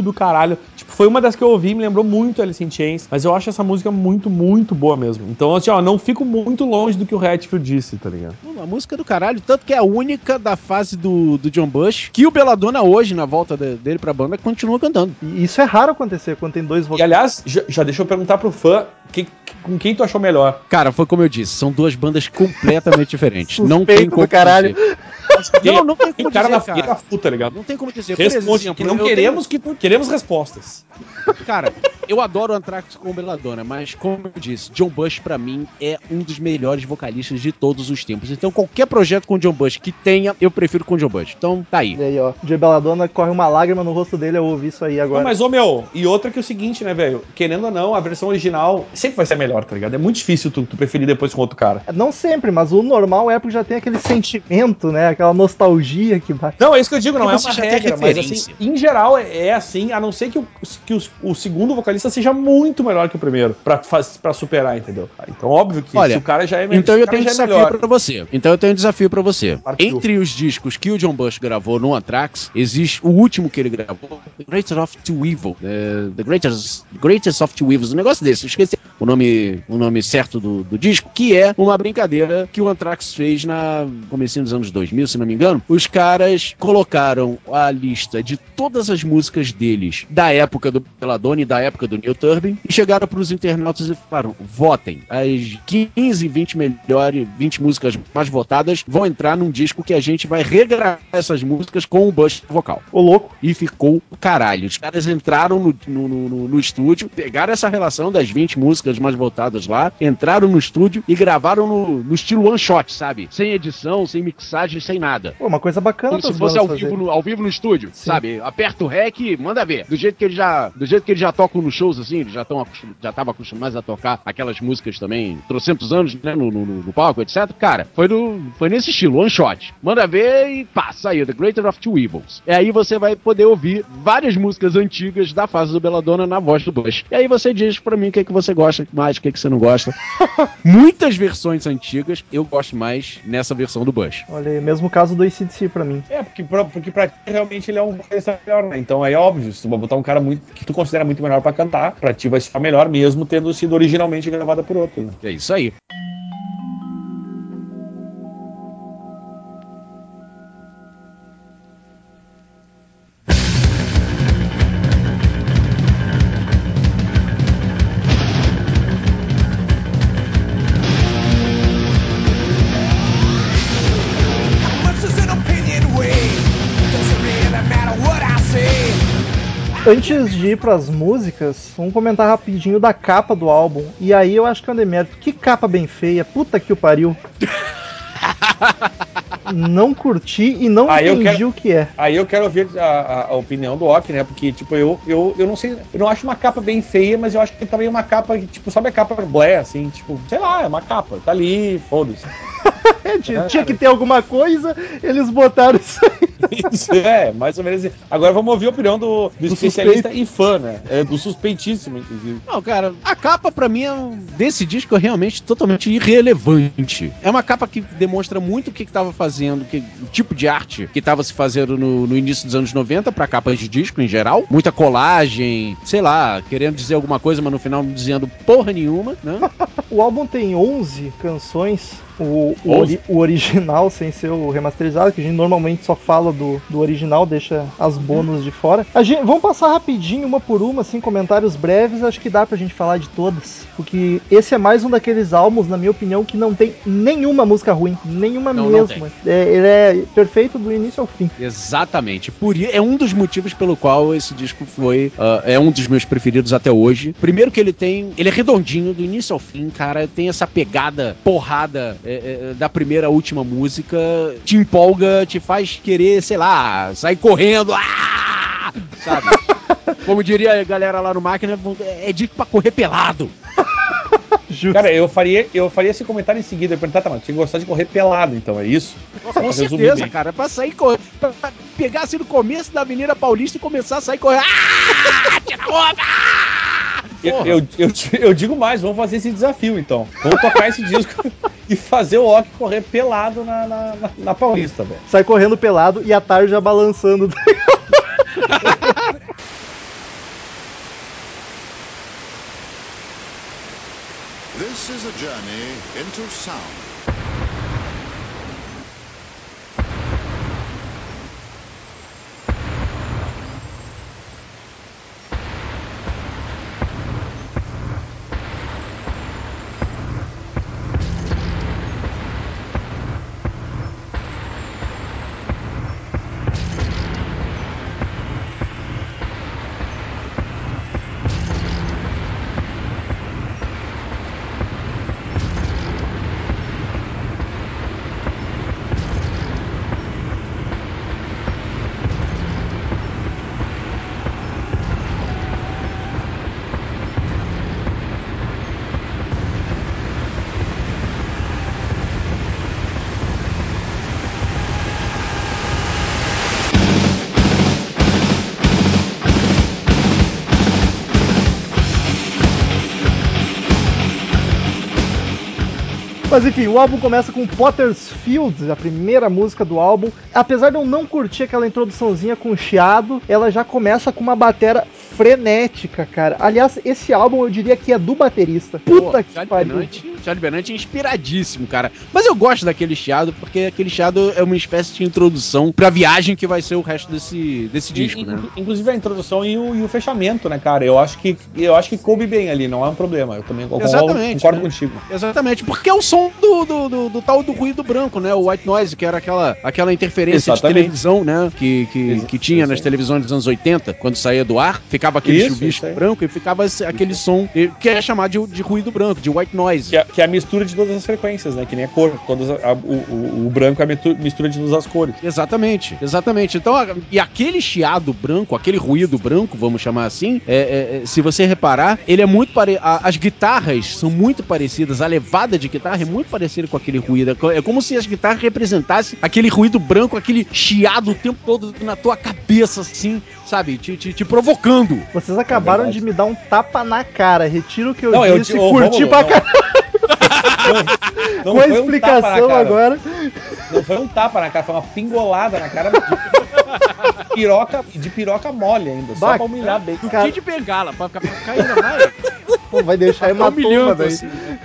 do caralho. Tipo, foi uma das que eu ouvi, me lembrou muito Alice in Chains, mas eu acho essa música muito, muito boa mesmo. Então, assim, ó, não fico muito longe do que o Hatfield disse, tá ligado? Uma música do caralho, tanto que é a única da fase do, do John Bush que o Belladonna hoje, na volta de- dele pra banda, continua cantando. E isso é raro acontecer quando tem dois E, vocalistas. aliás, já, já deixa eu perguntar pro fã que- com quem tu achou melhor. Cara, foi como eu disse, são duas bandas completamente diferentes. não Suspeito tem como do caralho. dizer. Não, não tem como o cara dizer, na fogueira full, tá ligado? Não tem como dizer. Por Responde, exemplo, que não eu queremos que tu, queremos respostas. tenho- cara, eu adoro o Anthrax com Belladonna, mas como eu disse, John Bush pra mim é um dos melhores vocalistas de todos os tempos. Então qualquer projeto com John Bush que tenha, eu prefiro com John Bush. Então tá aí. E aí, ó, de Belladonna corre uma lágrima no rosto dele, eu ouvi isso aí agora. Não, mas, ô meu, e outra que é o seguinte, né, velho? Querendo ou não, a versão original sempre vai ser melhor, tá ligado? É muito difícil tu, tu preferir depois com outro cara. Não sempre, mas o normal é porque já tem aquele sentimento, né? Aquela nostalgia que bate. Não, é isso que eu digo, não Porque é uma regra, mas assim, em geral é, é assim, a não ser que, o, que os- o segundo vocalista seja muito melhor que o primeiro, pra, superar, entendeu? Então, óbvio que Olha, se o cara já é melhor. Então eu tenho um é desafio melhor. pra você. Então eu tenho um desafio pra você. Partiu. Entre os discos que o John Bush gravou no Anthrax, existe o último que ele gravou, The Greatest of Two Evil. eh, The Greatest, Greatest of Two Evils, um negócio desse. Eu esqueci o nome, o nome certo do, do disco, que é uma brincadeira que o Anthrax fez na comecinho dos anos 2000, se não me engano. Os caras colocaram a lista de todas as músicas deles da época do Belladonna e da época do Neil Turbin e chegaram pros internautas e falaram: votem. As 15, 20 melhores, 20 músicas mais votadas vão entrar num disco que a gente vai regravar essas músicas com o Bush vocal. Ô, louco. E ficou caralho. Os caras entraram no, no, no- no- no estúdio, pegaram essa relação das 20 músicas mais votadas lá, entraram no estúdio e gravaram no, no estilo one shot, sabe? Sem edição, sem mixagem, sem nada. Pô, uma coisa bacana Como se fosse ao vivo, no, ao vivo no estúdio, sabe? Aperta o rec e manda ver. Do jeito que eles já, do jeito que eles já tocam nos shows, assim, eles já estão já estavam acostumados a tocar aquelas músicas também, trocentos anos, né, no, no, no palco, etc. Cara, foi, no, foi nesse estilo, one shot. Manda ver e pá, saiu, The Greater of Two Evils. E aí você vai poder ouvir várias músicas antigas da fase do Belladonna na voz do Bush. E aí você diz pra mim o que, é que você gosta mais, o que, é que você não gosta. Muitas versões antigas, eu gosto mais nessa versão do Bush. Olha aí, mesmo caso do ACDC pra mim. É, porque pra, porque pra ti realmente ele é um vocalista melhor, né? Então é óbvio, se tu vai botar um cara muito que tu considera muito melhor pra cantar, pra ti vai ser melhor mesmo tendo sido originalmente gravada por outro, né? É isso aí. Antes de ir pras músicas, vamos comentar rapidinho da capa do álbum. E aí eu acho que é um demérito. Que capa bem feia, puta que o pariu. não curti e não eu entendi quero- o que é. Aí eu quero ouvir a, a- a opinião do Ok, né? Porque, tipo, eu, eu, eu não sei. Eu não acho uma capa bem feia, mas eu acho que também é uma capa, que, tipo, sabe a capa Blé, assim, tipo, sei lá, é uma capa. Tá ali, foda-se. É, tinha, tinha que ter alguma coisa, eles botaram isso aí. Isso, é, mais ou menos. Agora vamos ouvir a opinião do, do, Do especialista e fã, né? É, do suspeitíssimo, inclusive. Não, cara, a capa pra mim é um- desse disco é realmente totalmente irrelevante. É uma capa que demonstra muito o que, que tava fazendo, que, o tipo de arte que tava se fazendo no, no início dos anos 90 pra capas de disco em geral. Muita colagem, sei lá, querendo dizer alguma coisa, mas no final não dizendo porra nenhuma, né? O álbum tem 11 canções. O, o, 11? ori- o original, sem ser o remasterizado, que a gente normalmente só fala do, do original, deixa as bônus de fora. A gente, vamos passar rapidinho, uma por uma, assim, comentários breves. Acho que dá pra gente falar de todas. Porque esse é mais um daqueles álbuns, na minha opinião, que não tem nenhuma música ruim. Nenhuma Não, não mesmo. É, ele é perfeito do início ao fim. Exatamente. Por é um dos motivos pelo qual esse disco foi ah, é um dos meus preferidos até hoje. Primeiro que ele tem, ele é redondinho do início ao fim, cara. Tem essa pegada porrada é, é, da primeira à última música, te empolga, te faz querer, sei lá, sair correndo, ah! sabe? Como diria a galera lá no máquina, é disco pra correr pelado. Justo. Cara, eu faria, eu faria esse comentário em seguida. Eu ia perguntar, tá, mas tinha que gostar de correr pelado, então, é isso? Com certeza, bem. cara. Pra sair correndo, pra, pra pegar assim no começo da Avenida Paulista e começar a sair correndo. Ah! Tira a roupa! Ah! Eu, eu, eu, eu digo mais, vamos fazer esse desafio então. Vamos tocar esse disco e fazer o Ok correr pelado na, na, na- na Paulista, velho. Sai correndo pelado e a tarja balançando. This is a journey into sound. Mas enfim, o álbum começa com Potter's Field, a primeira música do álbum. Apesar de eu não curtir aquela introduçãozinha com chiado, ela já começa com uma batera frenética, cara. Aliás, esse álbum eu diria que é do baterista. Puta Pô, que Charlie pariu. Benante, Charlie Benante é inspiradíssimo, cara. Mas eu gosto daquele chiado, porque aquele chiado é uma espécie de introdução pra viagem que vai ser o resto desse, desse disco, In- né? in- Inclusive a introdução e o, e o fechamento, né, cara? Eu acho que eu acho que coube bem ali, não é um problema. Eu também concordo, Exatamente, concordo né? contigo. Exatamente, porque é o som do, do, do, do tal do ruído branco, né? O white noise, que era aquela, aquela interferência Exatamente. de televisão, né? Que, que, que tinha nas televisões dos anos 80, quando saía do ar, ficava aquele Isso, chuvisco isso branco e ficava aquele som que é chamado de, de ruído branco, de white noise. Que é, que é a mistura de todas as frequências, né? Que nem a cor. Todas a- a- o, o- o branco é a mistura de todas as cores. Exatamente, exatamente. Então, a- e aquele chiado branco, aquele ruído branco, vamos chamar assim, é, é, é, se você reparar, ele é muito pare... a- as guitarras são muito parecidas, a levada de guitarra é muito parecida com aquele ruído. É como se as guitarras representassem aquele ruído branco, aquele chiado o tempo todo na tua cabeça, assim, sabe? Te, te, te provocando. Vocês acabaram verdade. de me dar um tapa na cara. Retiro o que eu Não, eu disse, te- ô, curti pra não. caralho. Não Com a foi um tapa na explicação agora. Não foi um tapa na cara, foi uma pingolada na cara de piroca, de piroca mole ainda, só Bah, pra humilhar bem. Cara. Que de bengala, pra ficar, pra ficar ainda mais. Pô, vai deixar Tá humilhando, assim, né?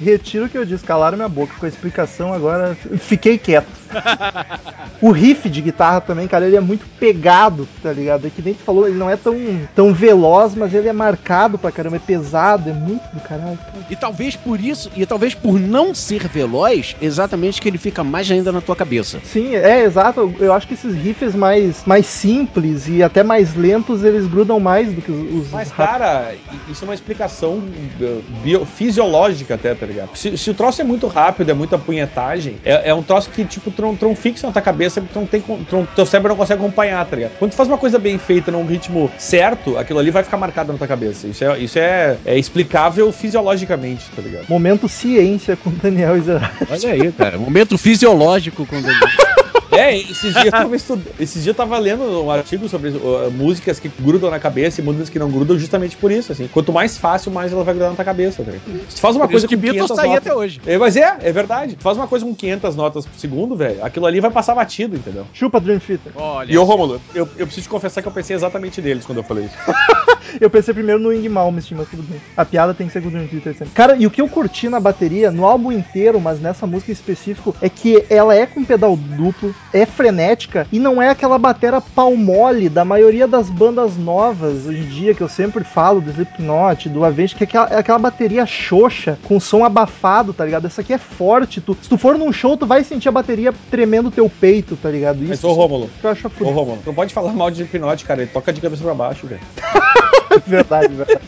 Retiro o que eu disse, calaram minha boca. Com a explicação agora, fiquei quieto. O riff de guitarra também, cara, ele é muito pegado, tá ligado? É que nem tu falou, ele não é tão, tão veloz, mas ele é marcado pra caramba, é pesado, é muito do caralho. Cara. E talvez por isso, e talvez por não ser veloz, exatamente que ele fica mais ainda na tua cabeça. Sim, é exato. Eu acho que esses riffs mais, mais simples e até mais lentos, eles grudam mais do que os. os Mas, cara, isso é uma explicação uh, bio- fisiológica até, tá ligado? Se, se o troço é muito rápido, é muita punhetagem, é, é um troço que, tipo, tu não, tu não fixa na tua cabeça, tu não tem, não- teu cérebro não consegue acompanhar, tá ligado? Quando tu faz uma coisa bem feita num ritmo certo, aquilo ali vai ficar marcado na tua cabeça. Isso é, isso é, é explicável fisiologicamente, tá ligado? Momento ciência com Daniel Izerati. Olha aí, cara. Momento fisiológico com o Daniel. É, esses dias, eu tava estu- esses dias eu tava lendo um artigo sobre uh, músicas que grudam na cabeça e músicas que não grudam justamente por isso, assim. Quanto mais fácil, mais ela vai grudar na tua cabeça, tá? Se tu faz uma Por coisa isso que com Beatles 500 tá aí notas... até hoje. É, mas é, é verdade. Tu faz uma coisa com 500 notas por segundo, velho, aquilo ali vai passar batido, entendeu? Chupa Dream Theater. Olha. E ô, Romulo, eu, eu preciso te confessar que eu pensei exatamente neles quando eu falei isso. Eu pensei primeiro no Ing Malmsteen, mas tudo bem. A piada tem que ser com o Dream Theater sempre. Cara, e o que eu curti na bateria, no álbum inteiro, mas nessa música em específico, é que ela é com pedal duplo, é frenética e não é aquela batera pau mole da maioria das bandas novas hoje em dia, que eu sempre falo, do Slipknot, do Avenged, que é aquela, é aquela bateria xoxa, com som abafado, tá ligado? Essa aqui é forte. Tu, se tu for num show, tu vai sentir a bateria tremendo teu peito, tá ligado? Mas, Isso ô, Rômulo, que eu acho ô, tu não pode falar mal de Hipnote, cara, ele toca de cabeça pra baixo, velho. verdade, verdade.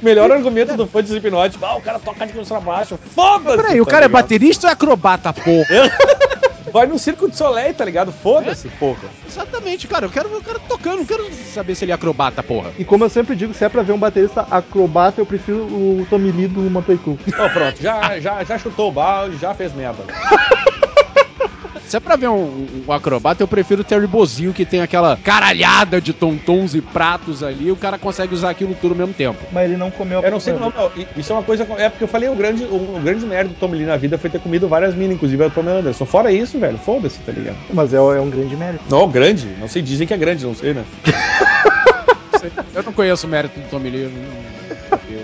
Melhor argumento do fã de Hipnote, ah, o cara toca de cabeça pra baixo. Foda-se! Peraí, o tá cara é baterista ou é acrobata, porra? Vai no Circo de Soleil, tá ligado? Foda-se, porra. Exatamente, cara. Eu quero o cara tocando, não quero saber se ele é acrobata, porra. E como eu sempre digo, se é pra ver um baterista acrobata, eu prefiro o Tommy Lee do Motley Crue. Ó, pronto, já, já, já chutou o balde, já fez merda. Se é pra ver um, um acrobata, eu prefiro o Terry Bozinho, que tem aquela caralhada de tontons e pratos ali, e o cara consegue usar aquilo tudo ao mesmo tempo. Mas ele não comeu a Eu não sei não, não. Isso é uma coisa. É porque eu falei, o grande, o, o grande merda do Tom Lee na vida foi ter comido várias minas, inclusive a Pamela Anderson. Fora isso, velho, foda-se, tá ligado? Mas é, é um grande mérito. Não, grande. Não sei, dizem que é grande, não sei, né? Eu não conheço o mérito do Tommy Lee. eu não-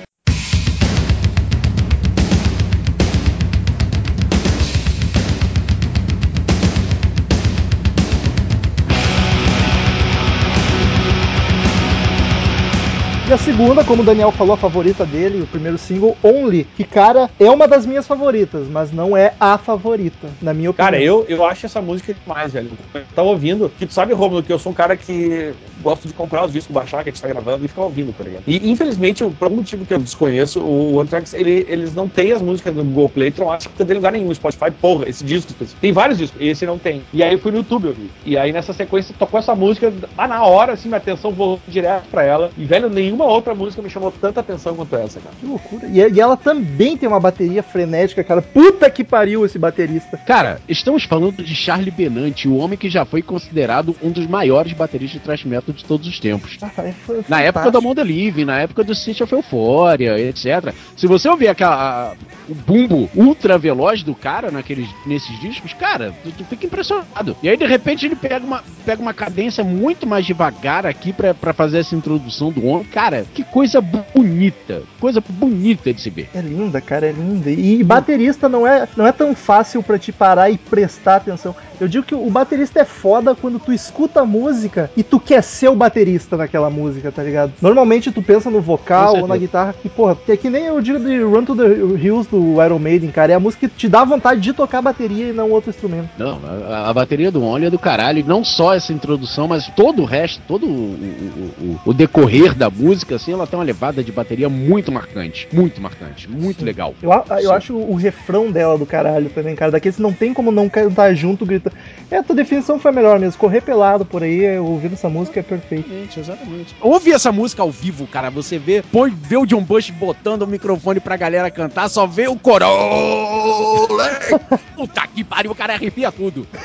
E a segunda, como o Daniel falou, a favorita dele, o primeiro single, Only, que, cara, é uma das minhas favoritas, mas não é a favorita, na minha opinião. Cara, eu, eu acho essa música demais, velho. Eu tava ouvindo, que tu sabe, Romulo, que eu sou um cara que gosto de comprar os discos, baixar, que a gente tá gravando e ficar ouvindo, tá ligado? E infelizmente, por algum motivo que eu desconheço, o Anthrax, ele, eles não têm as músicas do Google Play, tu não acha que tem lugar nenhum, Spotify, porra, esse disco. Tem vários discos, esse não tem. E aí eu fui no YouTube, eu vi. E aí nessa sequência tocou essa música, ah, na hora, assim, minha atenção voltou direto pra ela. E, velho, nenhuma outra música me chamou tanta atenção quanto essa, cara. Que loucura. E, e ela também tem uma bateria frenética, cara. Puta que pariu esse baterista. Cara, estamos falando de Charlie Benante, o homem que já foi considerado um dos maiores bateristas de thrash metal de todos os tempos. Ah, é foi Na época Amanda Living, na época do City of Euphoria, etc. Se você ouvir aquela, a- o bumbo ultra veloz do cara naqueles, nesses discos, cara, tu, tu fica impressionado. E aí, de repente, ele pega uma, pega uma cadência muito mais devagar aqui pra, pra fazer essa introdução do homem. Cara, que coisa bonita. Coisa bonita de se ver. É linda, cara, é linda. E baterista não é, não é tão fácil pra te parar e prestar atenção. Eu digo que o baterista é foda quando tu escuta a música e tu quer ser o baterista naquela música, tá ligado? Normalmente tu pensa no vocal ou na guitarra e, porra, que é que nem eu digo de Run to the Hills do Iron Maiden, cara. É a música que te dá vontade de tocar bateria e não outro instrumento. Não, a, a bateria do Only é do caralho. E Não só essa introdução, mas todo o resto, todo o, o- o- o decorrer da música, assim, ela tem uma levada de bateria muito marcante. Muito marcante. Muito legal. Eu, eu Sim. acho o refrão dela do caralho também, cara. Daqueles não tem como não cantar junto, gritando. É, a tua definição foi a melhor mesmo. Correr pelado por aí, ouvindo essa música é perfeito. Exatamente, exatamente. Ouve essa música ao vivo, cara. Você vê, põe, vê o John Bush botando o microfone pra galera cantar, só vê o Corolla. Puta que pariu, o cara arrepia tudo.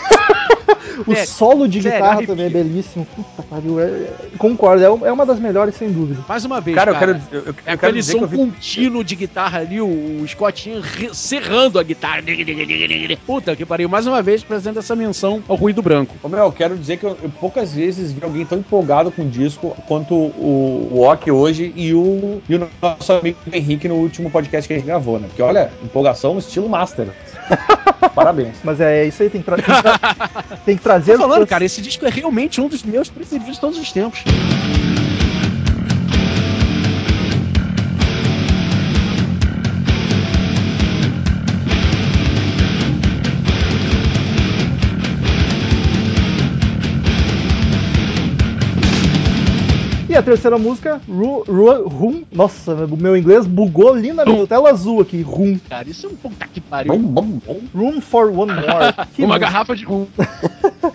O Sério, solo de sério, guitarra arrepia. também é belíssimo. Puta pariu, é- é- concordo, é, um- é uma das melhores, sem dúvida. Mais uma vez, Cara, cara. eu quero, eu, eu- eu É quero aquele dizer que som eu vi contínuo de guitarra ali, o, o Scottinho serrando a guitarra. Puta que pariu. Mais uma vez, apresenta essa menção ao ruído branco. Ô, meu, eu quero dizer que eu, eu poucas vezes vi alguém tão empolgado com o disco quanto o, o Ok hoje e o, e o nosso amigo Henrique no último podcast que a gente gravou, né? Porque olha, empolgação no estilo master. Parabéns. Mas é isso aí, tem que, tra- tem que tra- tem que trazer. Tô falando, os- cara, esse disco é realmente um dos meus preferidos de todos os tempos. E a terceira música, Ru, Ru, Rum. Nossa, o meu inglês bugou lindamente. Tela azul aqui, Rum. Cara, isso é um puta que pariu. Room for One More. Que Uma música. garrafa de rum.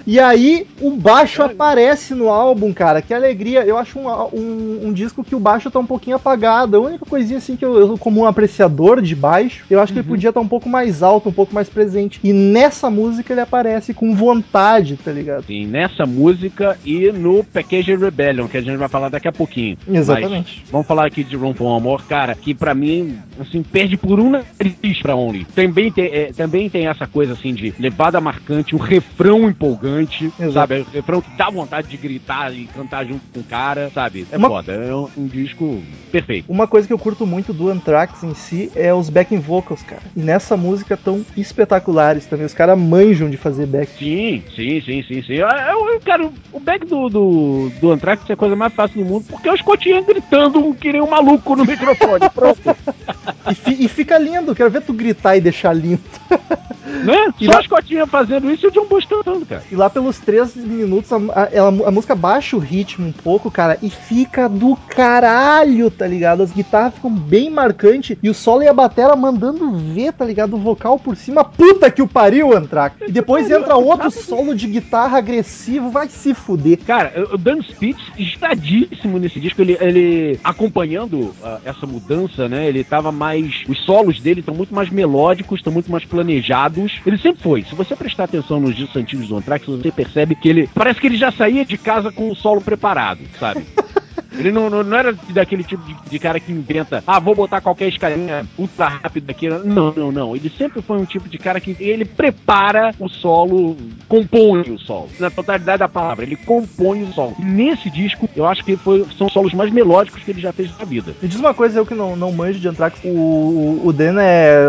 E aí, o baixo aparece no álbum, cara. Que alegria. Eu acho um, um, um disco que o baixo tá um pouquinho apagado. A única coisinha assim que eu, eu como um apreciador de baixo, eu acho que ele podia estar um pouco mais alto, um pouco mais presente. E nessa música ele aparece com vontade, tá ligado? Sim, nessa música e no Package Rebellion, que a gente vai falar daqui a pouquinho. Exatamente. Mas vamos falar aqui de Room for Amor, cara, que pra mim, assim, perde por um nariz pra Only. Também tem, é, também tem essa coisa, assim, de levada marcante, um refrão empolgante, Exato. sabe? Um refrão que dá vontade de gritar e cantar junto com o cara, sabe? É Uma- foda, é um, um disco perfeito. Uma coisa que eu curto muito do Anthrax em si é os backing vocals, cara. E nessa música tão espetaculares também. Os caras manjam de fazer back. Sim, sim, sim, sim, sim. Eu, eu, cara, o back do, do, do Anthrax é a coisa mais fácil do mundo, porque o Scott Ian gritando que nem um maluco no microfone. Pronto. E, fi- e fica lindo. Quero ver tu gritar e deixar lindo. né? E Só lá- Scott Ian fazendo isso e o John Bush cantando, cara. E lá pelos três minutos a, a- ela- a música baixa o ritmo um pouco, cara, e fica do caralho, tá ligado? As guitarras ficam bem marcantes e o solo e a batera mandando ver, tá ligado? O vocal por cima, puta que o pariu, Antrax. E depois entra outro solo de guitarra agressivo, vai se fuder. Cara, o Dan Spitz estadíssimo nesse disco, ele, ele acompanhando ah, essa mudança, né? Ele tava mais. Os solos dele estão muito mais melódicos, estão muito mais planejados. Ele sempre foi. Se você prestar atenção nos discos antigos do Anthrax, você percebe que ele. Parece que ele já saía de casa com o solo preparado, sabe? Ele não, não, não era daquele tipo de, de cara que inventa, ah, vou botar qualquer escalinha ultra rápido aqui. Não, não, não. Ele sempre foi um tipo de cara que ele prepara o solo, compõe o solo. Na totalidade da palavra, ele compõe o solo. E nesse disco, eu acho que foi, são os solos mais melódicos que ele já fez na vida. Me diz uma coisa, eu que não, não manjo de Anthrax, o, o Dan é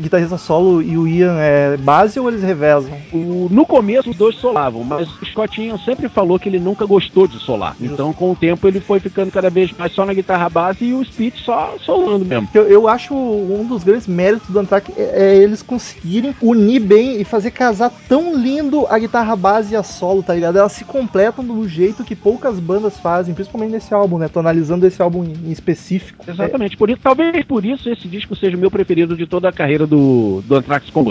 guitarrista solo e o Ian é base ou eles revezam? O- no começo os dois solavam, mas o Scott Ian sempre falou que ele nunca gostou de solar. Então, com o tempo, ele foi ficando cada vez mais só na guitarra base e o Speed só solando mesmo. Eu, eu acho um dos grandes méritos do Anthrax é, é eles conseguirem unir bem e fazer casar tão lindo a guitarra base e a solo, tá ligado? Elas se completam do jeito que poucas bandas fazem, principalmente nesse álbum, né? Tô analisando esse álbum em, específico. Exatamente. Por isso, talvez por isso esse disco seja o meu preferido de toda a carreira do, do Anthrax com.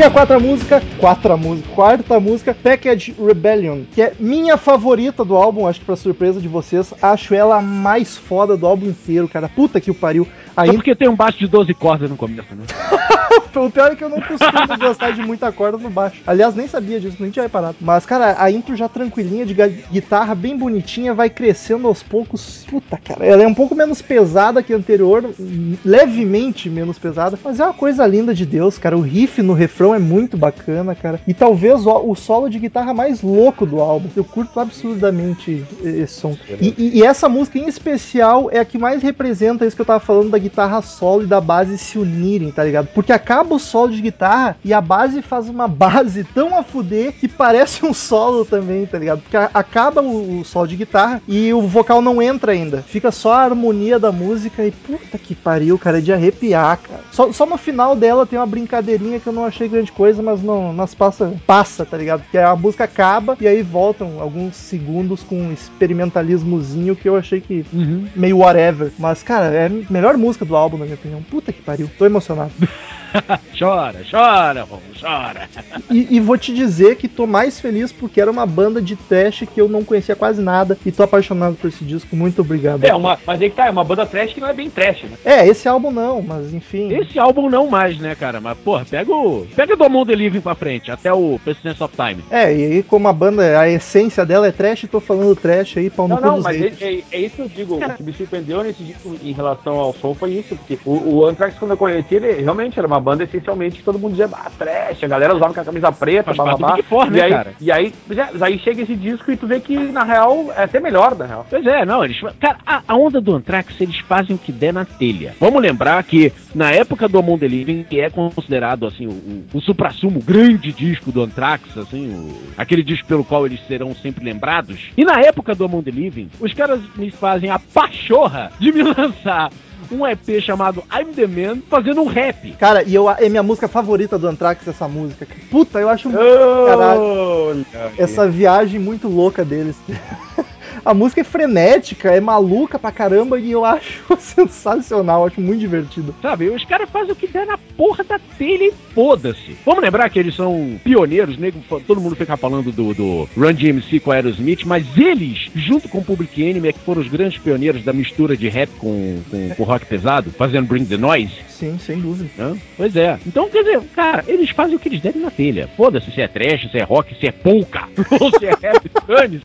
E a quarta música, quarta música, quarta música, Package Rebellion, que é minha favorita do álbum, acho que pra surpresa de vocês, acho ela a mais foda do álbum inteiro, cara. Puta que o pariu. Só Ainda porque tem um baixo de 12 cordas no começo, né? o pior é que eu não costumo gostar de muita corda no baixo. Aliás, nem sabia disso, nem tinha reparado. Mas, cara, a intro já tranquilinha, de guitarra bem bonitinha, vai crescendo aos poucos. Puta, cara, ela é um pouco menos pesada que a anterior, levemente menos pesada, mas é uma coisa linda de Deus, cara. O riff no refrão é muito bacana, cara. E talvez o, o solo de guitarra mais louco do álbum. Eu curto absurdamente esse som. E, e- e essa música em especial é a que mais representa isso que eu tava falando da guitarra solo e da base se unirem, tá ligado? Porque acaba o solo de guitarra e a base faz uma base tão a fuder que parece um solo também, tá ligado? Porque acaba o, o solo de guitarra e o vocal não entra ainda. Fica só a harmonia da música e puta que pariu, cara, é de arrepiar, cara. Só, só no final dela tem uma brincadeirinha que eu não achei grande coisa, mas não, mas passa, passa, tá ligado? Porque a música acaba e aí voltam alguns segundos com um experimentalismozinho que eu achei que meio whatever. Mas, cara, é a melhor música do álbum, na minha opinião. Puta que pariu. Tô emocionado. chora, chora, Romulo, chora. E, e vou te dizer que tô mais feliz porque era uma banda de trash que eu não conhecia quase nada e tô apaixonado por esse disco. Muito obrigado. É, uma, mas aí que tá, é uma banda trash que não é bem trash, né? É, esse álbum não, mas enfim. Esse álbum não mais, né, cara? Mas, porra, pega o. Pega do the Living pra frente, até o Persistence of Time. É, e aí como a banda, a essência dela é trash, tô falando trash aí, pau no Não, cu não, mas é, é- é isso que eu digo. O que me surpreendeu nesse disco em relação ao som foi isso, porque o, o Anthrax, quando eu conheci, ele realmente era uma banda essencialmente que todo mundo dizia, ah, trash, a galera usava com a camisa preta, do bababá. Big Four, e né, aí, cara? E aí, já- aí chega esse disco e tu vê que, na real, é até melhor, na real. Pois é, não, eles. Cara, a, a onda do Anthrax, eles fazem o que der na telha. Vamos lembrar que na época do Among the Living, que é considerado assim o, o, o supra-sumo, grande disco do Anthrax, assim, o- aquele disco pelo qual eles serão sempre lembrados. E na época do Among the Living, os caras me fazem a pachorra de me lançar um EP chamado I'm the Man fazendo um rap. Cara, e eu, é minha música favorita do Anthrax, essa música. Puta, eu acho Caralho. essa viagem muito louca deles. A música é frenética, é maluca pra caramba e eu acho sensacional, acho muito divertido. Sabe, os caras fazem o que der na porra da telha e foda-se. Vamos lembrar que eles são pioneiros, nego, todo mundo fica falando do, do Run DMC com Aerosmith, mas eles, junto com o Public Enemy, é que foram os grandes pioneiros da mistura de rap com, com, com rock pesado, fazendo Bring the Noise. Sim, sem dúvida. né? Pois é. Então, quer dizer, cara, eles fazem o que eles derem na telha. Foda-se se é trash, se é rock, se é polka, ou se é rap, dane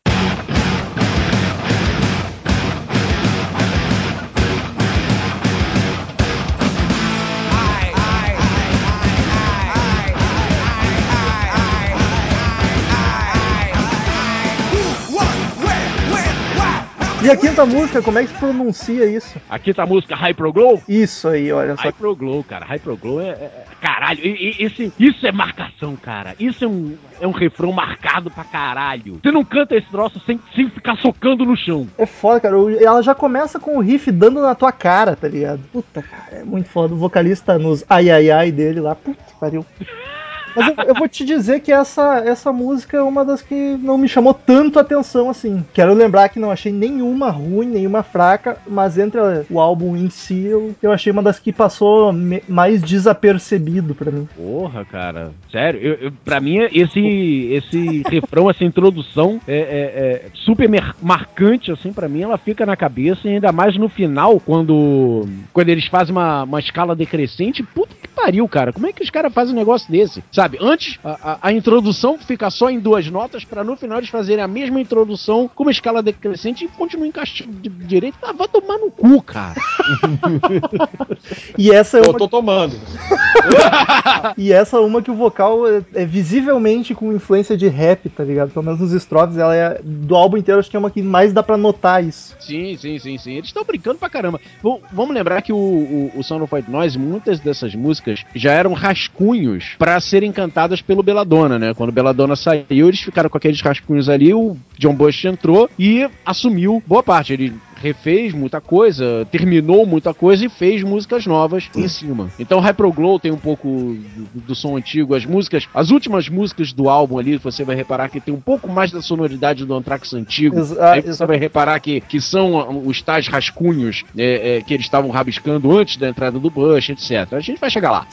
E a quinta música, como é que se pronuncia isso? Aqui tá a música Hyperglow. Isso aí, olha só. Hyperglow, cara. Hyperglow é, é- é- Caralho, e- e- esse, isso é marcação, cara. Isso é um, é um refrão marcado pra caralho. Você não canta esse troço sem, sem ficar socando no chão. É foda, cara. Ela já começa com o riff dando na tua cara, tá ligado? Puta, cara, é muito foda. O vocalista nos ai ai ai dele lá, puta que pariu. Mas eu, eu vou te dizer que essa, essa música é uma das que não me chamou tanto a atenção assim. Quero lembrar que não achei nenhuma ruim, nenhuma fraca, mas entre o álbum em si, eu, eu achei uma das que passou me- mais desapercebido pra mim. Porra, cara. Sério, eu, eu, pra mim, esse, esse refrão, essa introdução é, é- é super marcante, assim, pra mim. Ela fica na cabeça, e ainda mais no final, quando, quando eles fazem uma, uma escala decrescente. Puta que pariu, cara. Como é que os caras fazem um negócio desse? Sabe, antes a, a- a introdução fica só em duas notas, pra no final eles fazerem a mesma introdução com uma escala decrescente e continuar encaixando de direito. Ah, vai tomar no cu, cara. E essa é Eu uma, tô tomando. e essa é uma que o vocal é, é visivelmente com influência de rap, tá ligado? Pelo menos nos estrofes, ela é do álbum inteiro, acho que é uma que mais dá pra notar isso. Sim, sim, sim, sim. Eles estão brincando pra caramba. V- vamos lembrar que o, o, o Sound of White Noise, muitas dessas músicas já eram rascunhos pra serem cantadas pelo Belladonna, né? Quando Belladonna saiu, eles ficaram com aqueles rascunhos ali, o John Bush entrou e assumiu boa parte. Ele refez muita coisa, terminou muita coisa e fez músicas novas em cima. Então Hyperglow tem um pouco do, do som antigo, as músicas, as últimas músicas do álbum ali, você vai reparar que tem um pouco mais da sonoridade do Anthrax antigo. Exa- Aí você vai reparar que, que são os tais rascunhos é, é, que eles estavam rabiscando antes da entrada do Bush, etc. A gente vai chegar lá.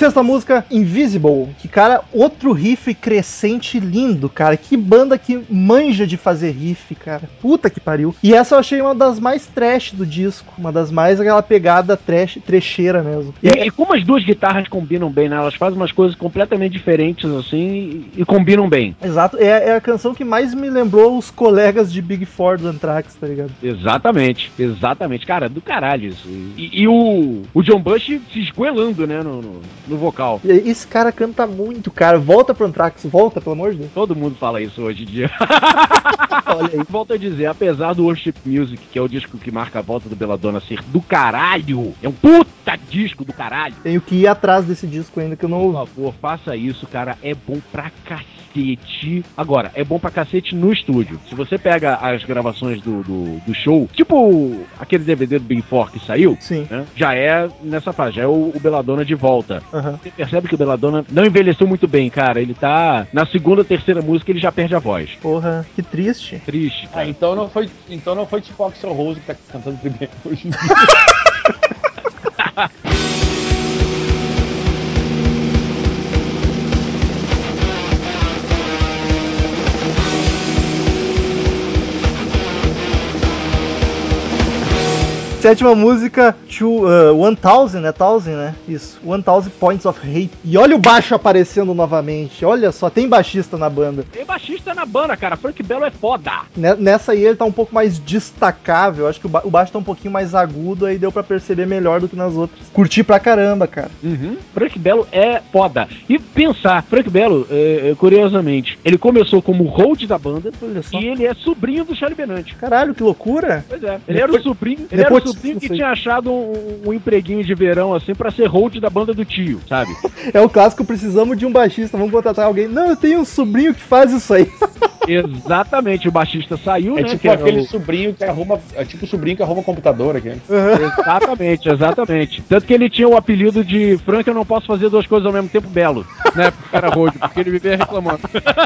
Sexta música, Invisible. Que, cara, outro riff crescente lindo, cara. Que banda que manja de fazer riff, cara. Puta que pariu. E essa eu achei uma das mais trash do disco. Uma das mais aquela pegada trash, trecheira mesmo. E, e como as duas guitarras combinam bem, né? Elas fazem umas coisas completamente diferentes, assim, e, e combinam bem. Exato, é, é a canção que mais me lembrou os colegas de Big Four do Anthrax, tá ligado? Exatamente, exatamente. Cara, do caralho isso. E, e o, o John Bush se esgoelando, né, no, no, no vocal. E esse cara canta muito, cara. Volta pro Anthrax, volta, pelo amor de Deus. Todo mundo fala isso hoje em dia. Olha aí. Volto a dizer, apesar do Worship Music, que é o disco que marca a volta do Belladonna ser do caralho, é um puta disco do caralho. Tenho que ir atrás desse disco ainda que eu não Por favor, faça isso, cara. É bom pra cacete. Cacete. Agora, é bom pra cacete no estúdio. Se você pega as gravações do, do, do show, tipo aquele DVD do Big Four que saiu, Sim. né, já é nessa fase, já é o, o Belladonna de volta. Aham. Você percebe que o Belladonna não envelheceu muito bem, cara. Ele tá. Na segunda, terceira música, ele já perde a voz. Porra, que triste. Triste, Ah, cara. então não foi, então não foi tipo Axel Rose que tá cantando primeiro hoje em dia. Sétima música, to, uh, 1000, né? 1000, né? Isso. 1000 Points of Hate. E olha o baixo aparecendo novamente. Olha só, tem baixista na banda. Tem baixista na banda, cara. Frank Belo é foda. Ne- Nessa aí ele tá um pouco mais destacável. Acho que o, ba- o baixo tá um pouquinho mais agudo, aí deu pra perceber melhor do que nas outras. Curti pra caramba, cara. Frank Belo é foda. E pensar, Frank Belo, é, é, curiosamente, ele começou como hold da banda Olha só. e ele é sobrinho do Charlie Benante. Caralho, que loucura. Pois é. Ele era o sobrinho, ele era o Nepotismo, sobrinho que tinha achado um, um empreguinho de verão assim pra ser hold da banda do tio, sabe? É o clássico, precisamos de um baixista, vamos contratar alguém. Não, eu tenho um sobrinho que faz isso aí. Exatamente, o baixista saiu, É né? tipo era aquele o- sobrinho que arruma. É tipo o sobrinho que arruma computador aqui. Exatamente, exatamente. Tanto que ele tinha o apelido de Frank, eu não posso fazer duas coisas ao mesmo tempo belo. Né? Porque era road, porque ele vivia reclamando.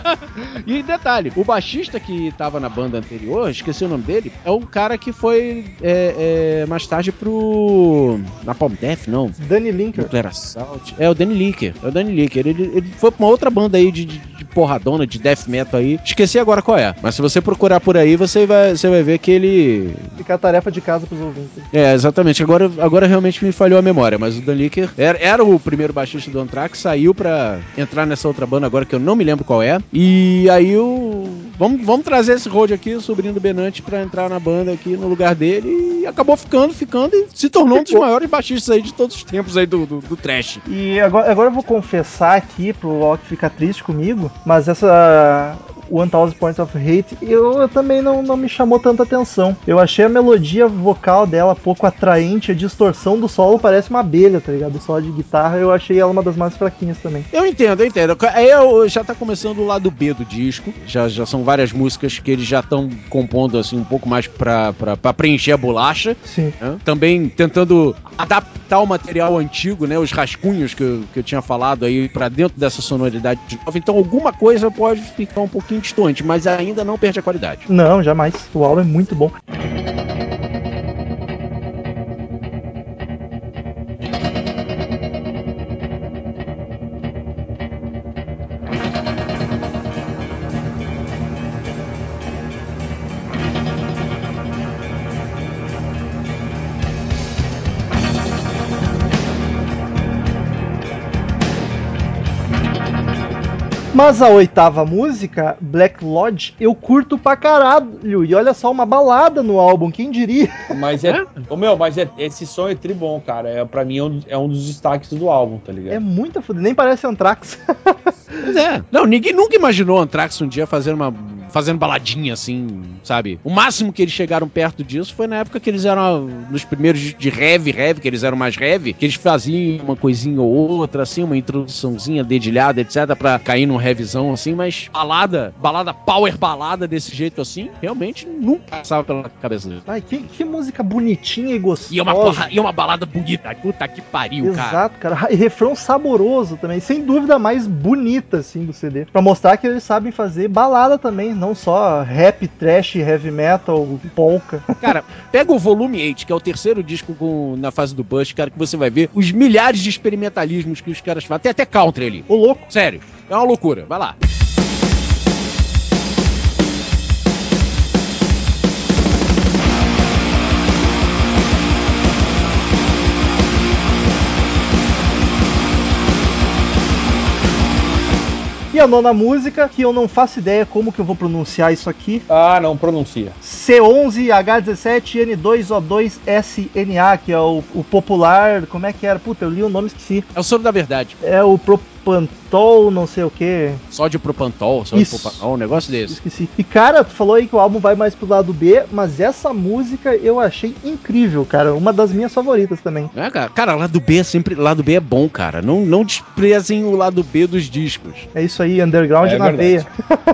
e detalhe, o baixista que tava na banda anterior, esqueci o nome dele, é o cara que foi é, é, mais tarde pro. Na Palm Death, não. Danny Linker. Nuclear Assault. É o Danny Linker. É o Danny Linker. Ele, ele foi pra uma outra banda aí de, de, de porradona, de death metal aí. Esqueci agora qual é. Mas se você procurar por aí, você vai, você vai ver que ele. Fica a tarefa de casa pros ouvintes. É, exatamente. Agora, agora realmente me falhou a memória. Mas o Dan Licker era, era o primeiro baixista do Anthrax, saiu pra entrar nessa outra banda agora que eu não me lembro qual é. E aí o. Vamos, vamos trazer esse road aqui, o sobrinho do Benante, pra entrar na banda aqui no lugar dele. E acabou ficando, ficando e se tornou um dos maiores baixistas aí de todos os tempos aí do, do, do trash. E agora, agora eu vou confessar aqui pro Alck ficar triste comigo, mas essa 1000 Points of Hate eu, também não, não me chamou tanta atenção. Eu achei a melodia vocal dela pouco atraente, a distorção do solo parece uma abelha, tá ligado? O solo de guitarra eu achei ela uma das mais fraquinhas também. Eu entendo, eu entendo. Aí eu- já tá começando o lado B do disco. Já, já são várias músicas que eles já estão compondo assim um pouco mais pra, pra, pra preencher a bolacha. Sim. né? Também tentando adaptar o material antigo, né? Os rascunhos que eu, que eu tinha falado aí pra dentro dessa sonoridade de novo. Então alguma coisa pode ficar um pouquinho distante, mas ainda não perde a qualidade. Não, jamais. O álbum é muito bom. Mas a oitava música, Black Lodge, eu curto pra caralho. E olha só, uma balada no álbum, quem diria? Mas é. Ô meu, mas é, esse som é tribom, cara. É, pra mim é um, é um dos destaques do álbum, tá ligado? É muito foda, nem parece Anthrax. Pois é. Não, ninguém nunca imaginou Anthrax um dia fazendo uma. Fazendo baladinha assim, sabe? O máximo que eles chegaram perto disso foi na época que eles eram nos primeiros de- heavy, heavy, que eles eram mais heavy, que eles faziam uma coisinha ou outra, assim, uma introduçãozinha dedilhada, etc, pra cair num heavyzão assim, mas balada, balada power balada desse jeito assim, realmente nunca passava pela cabeça deles. Ai, que, que música bonitinha e gostosa. E é uma, porra, e é uma balada bonita, puta que pariu, cara. Exato, cara. E refrão saboroso também. Sem dúvida mais bonita, assim, do CD. Pra mostrar que eles sabem fazer balada também. Não só rap, trash, heavy metal, polka. Cara, pega o volume 8, que é o terceiro disco com- na fase do Bush, cara, que você vai ver os milhares de experimentalismos que os caras fazem. Tem até country ali. Ô, louco. Sério. É uma loucura. Vai lá. E a nona música, que eu não faço ideia como que eu vou pronunciar isso aqui. Ah, não pronuncia. C11H17N2O2SNA, que é o, o popular. Como é que era? Puta, eu li o nome e esqueci. É o soro da verdade. É o pro- Propantol, não sei o que. Sódio propantol, sódio Isso. propanol, um negócio desse. Esqueci. E cara, tu falou aí que o álbum vai mais pro lado B, mas essa música eu achei incrível, cara. Uma das minhas favoritas também. É, cara, cara, lado B é sempre. Lado B é bom, cara. Não, não desprezem o lado B dos discos. É isso aí, underground É na verdade. veia.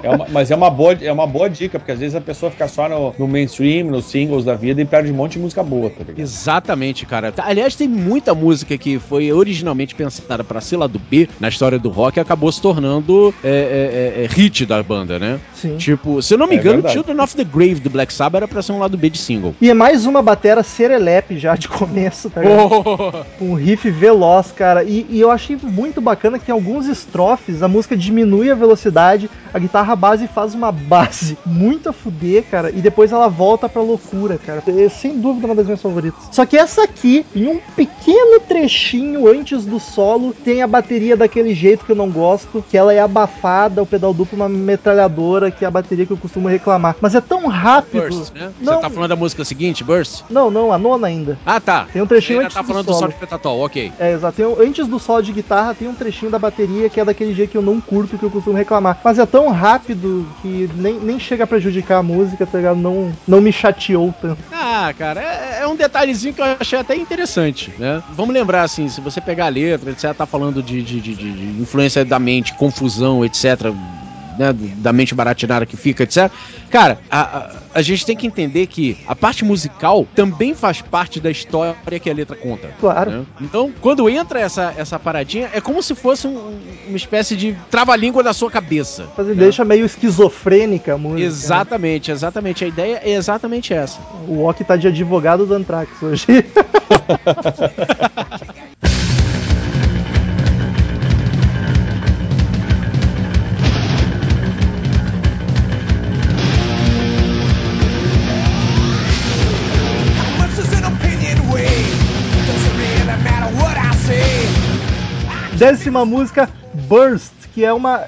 É uma- mas é uma, boa, é uma boa dica, porque às vezes a pessoa fica só no, no mainstream, nos singles da vida e perde um monte de música boa, tá ligado? Exatamente, cara. Tá, Aliás, tem muita música que foi originalmente pensada pra ser lado B na história do rock e acabou se tornando é, é, é, é, hit da banda, né? Sim. Tipo, se eu não me É engano, verdade. Children of the Grave do Black Sabbath era pra ser um lado B de single. E é mais uma batera serelepe já de começo, tá ligado? Um riff veloz, cara. E, e eu achei muito bacana que em alguns estrofes a música diminui a velocidade, a guitarra base faz uma base muito a fuder, cara, e depois ela volta pra loucura, cara. É sem dúvida uma das minhas favoritas. Só que essa aqui, em um pequeno trechinho antes do solo, tem a bateria daquele jeito que eu não gosto, que ela é abafada, o pedal duplo uma metralhadora, que é a bateria que eu costumo reclamar. Mas é tão rápido. Burst, né? Não. Você tá falando da música seguinte, Burst? Não, não, a nona ainda. Ah, tá. Tem um trechinho Você antes tá do falando do solo. solo de Petatol, ok. É, exato. Tem um- antes do solo de guitarra tem um trechinho da bateria que é daquele jeito que eu não curto, que eu costumo reclamar. Mas é tão rápido que nem, nem chega a prejudicar a música, tá ligado? Não, não me chateou tanto. Ah, cara, é, é um detalhezinho que eu achei até interessante, né? Vamos lembrar, assim, se você pegar a letra, etc., tá falando de, de, de- de- de influência da mente, confusão, etc., né, da mente baratinada que fica, etc. Cara, a, a, a gente tem que entender que a parte musical também faz parte da história que a letra conta. Claro. né? Então, quando entra essa, essa paradinha, é como se fosse um- uma espécie de trava-língua da sua cabeça. Mas né? deixa meio esquizofrênica a música. né? Exatamente, exatamente. A ideia é exatamente essa. O Ok tá de advogado do Anthrax hoje. Décima música, Burst, que é uma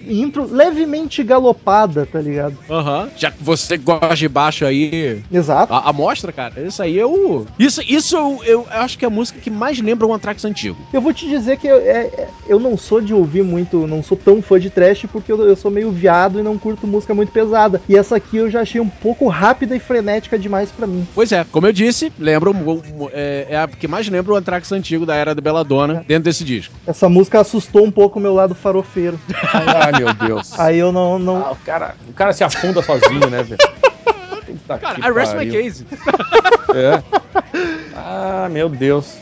intro levemente galopada, tá ligado? Aham. Já que você gosta de baixo aí. Exato. A, a mostra, cara, isso aí é o. Isso, isso eu, eu acho que é a música que mais lembra um Anthrax antigo. Eu vou te dizer que eu, é- é- eu não sou de ouvir muito, não sou tão fã de trash porque eu, eu sou meio viado e não curto música muito pesada. E essa aqui eu já achei um pouco rápida e frenética demais pra mim. Pois é, como eu disse, lembra é, é a que mais lembra o Anthrax antigo da era do Belladonna dentro desse disco. Essa música assustou um pouco o meu lado farofeiro. Ai, meu Deus. Aí eu não. não... Ah, o, cara, o cara se afunda sozinho, né, velho? Cara, I rest my case. É. Ah, meu Deus.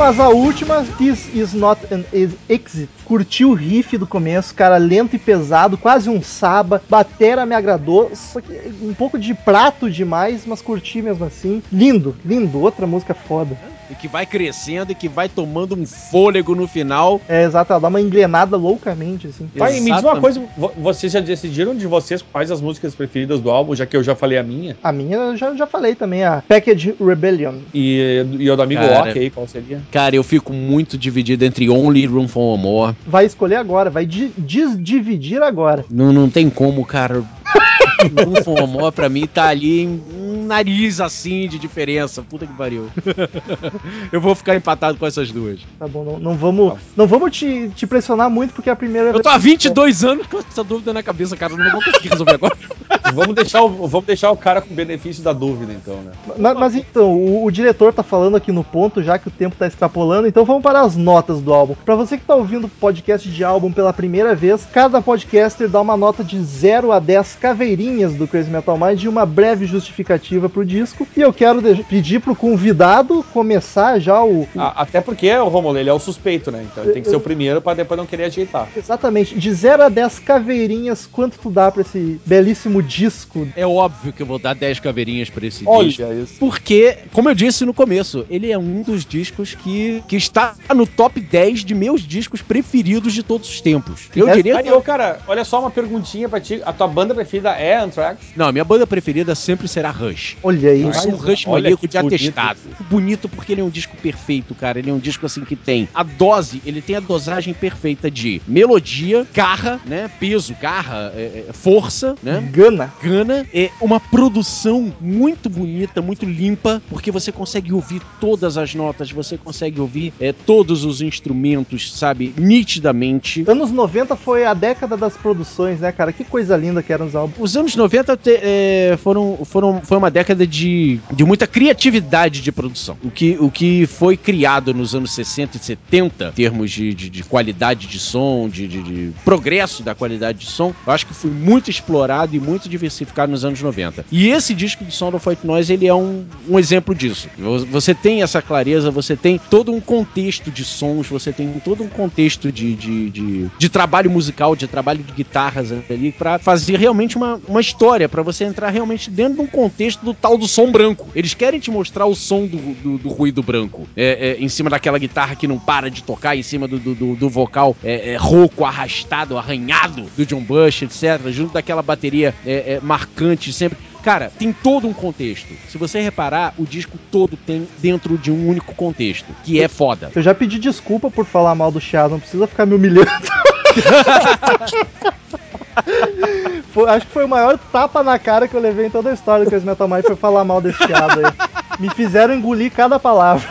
Mas a última, This Is Not an Ex- Exit. Curti o riff do começo, cara, lento e pesado, quase um saba. Batera me agradou, só que um pouco de prato demais, mas curti mesmo assim. Lindo, lindo, outra música foda. E que vai crescendo e que vai tomando um fôlego no final. É, exato, ela dá uma engrenada loucamente, assim. Pai, me diz uma coisa, vo- vocês já decidiram de vocês quais as músicas preferidas do álbum, já que eu já falei a minha? A minha eu já, já falei também, a Package Rebellion. E, e o do amigo Cara. Ok aí, qual seria? Cara, eu fico muito dividido entre Only Room for More. Vai escolher agora, vai di- desdividir agora. Não, não tem como, cara. For More pra mim tá ali em um nariz assim de diferença. Puta que pariu. eu vou ficar empatado com essas duas. Tá bom, não, não vamos, não vamos te, te pressionar muito, porque é a primeira Eu tô há 22 anos com essa dúvida na cabeça, cara. Não vou conseguir resolver agora. vamos, deixar o, vamos deixar o cara com o benefício da dúvida, então, né? Mas, mas então, o, o diretor tá falando aqui no ponto, já que o tempo tá extrapolando, então vamos para as notas do álbum. Pra você que tá ouvindo podcast de álbum pela primeira vez, cada podcaster dá uma nota de 0 a 10 caveirinhas do Crazy Metal Mind e uma breve justificativa pro disco. E eu quero pedir pro convidado começar já o. o- A- até porque o Romulo, ele é o suspeito, né? Então ele tem que ser o primeiro pra depois não querer ajeitar. Exatamente, de 0 a 10 caveirinhas, quanto tu dá pra esse belíssimo disco. É óbvio que eu vou dar 10 caveirinhas pra esse Olha disco. isso. Porque, como eu disse no começo, ele é um dos discos que, que está no top 10 de meus discos preferidos de todos os tempos. Eu É, diria cara, olha só uma perguntinha pra ti. A tua banda preferida é Anthrax? Não, a minha banda preferida sempre será Rush. Olha aí. Eu sou um Rush olha maníaco de bonito atestado. Bonito porque ele é um disco perfeito, cara. Ele é um disco assim que tem a dose, ele tem a dosagem perfeita de melodia, garra, né? Peso, garra, é, é, força, né? Gana. Gana é uma produção muito bonita, muito limpa, porque você consegue ouvir todas as notas, você consegue ouvir é, todos os instrumentos, sabe, nitidamente. Anos 90 foi a década das produções, né, cara? Que coisa linda que eram os Os anos 90 te- é, foram, foram, foi uma década de, de muita criatividade de produção. O que, o que foi criado nos anos 60 e 70, em termos de, de, de qualidade de som, de, de- de progresso da qualidade de som, eu acho que foi muito explorado e muito diversificado nos anos 90. E esse disco do Sound of White Noise, ele é um, um exemplo disso. Vo- Você tem essa clareza, você tem todo um contexto de sons, você tem todo um contexto de, de, de, de trabalho musical, de trabalho de guitarras ali, pra fazer realmente uma, uma história, pra você entrar realmente dentro de um contexto do tal do som branco. Eles querem te mostrar o som do, do, do ruído branco, é, é, em cima daquela guitarra que não para de tocar, em cima do, do, do- do vocal é, é, rouco, arrastado, arranhado do John Bush, etc., junto daquela bateria é, é, marcante sempre. Cara, tem todo um contexto. Se você reparar, o disco todo tem dentro de um único contexto, que é foda. Eu já pedi desculpa por falar mal do Chiado, não precisa ficar me humilhando. Foi- acho que foi o maior tapa na cara que eu levei em toda a história do Crazy Metal Mind foi falar mal desse Chiado aí. Me fizeram engolir cada palavra.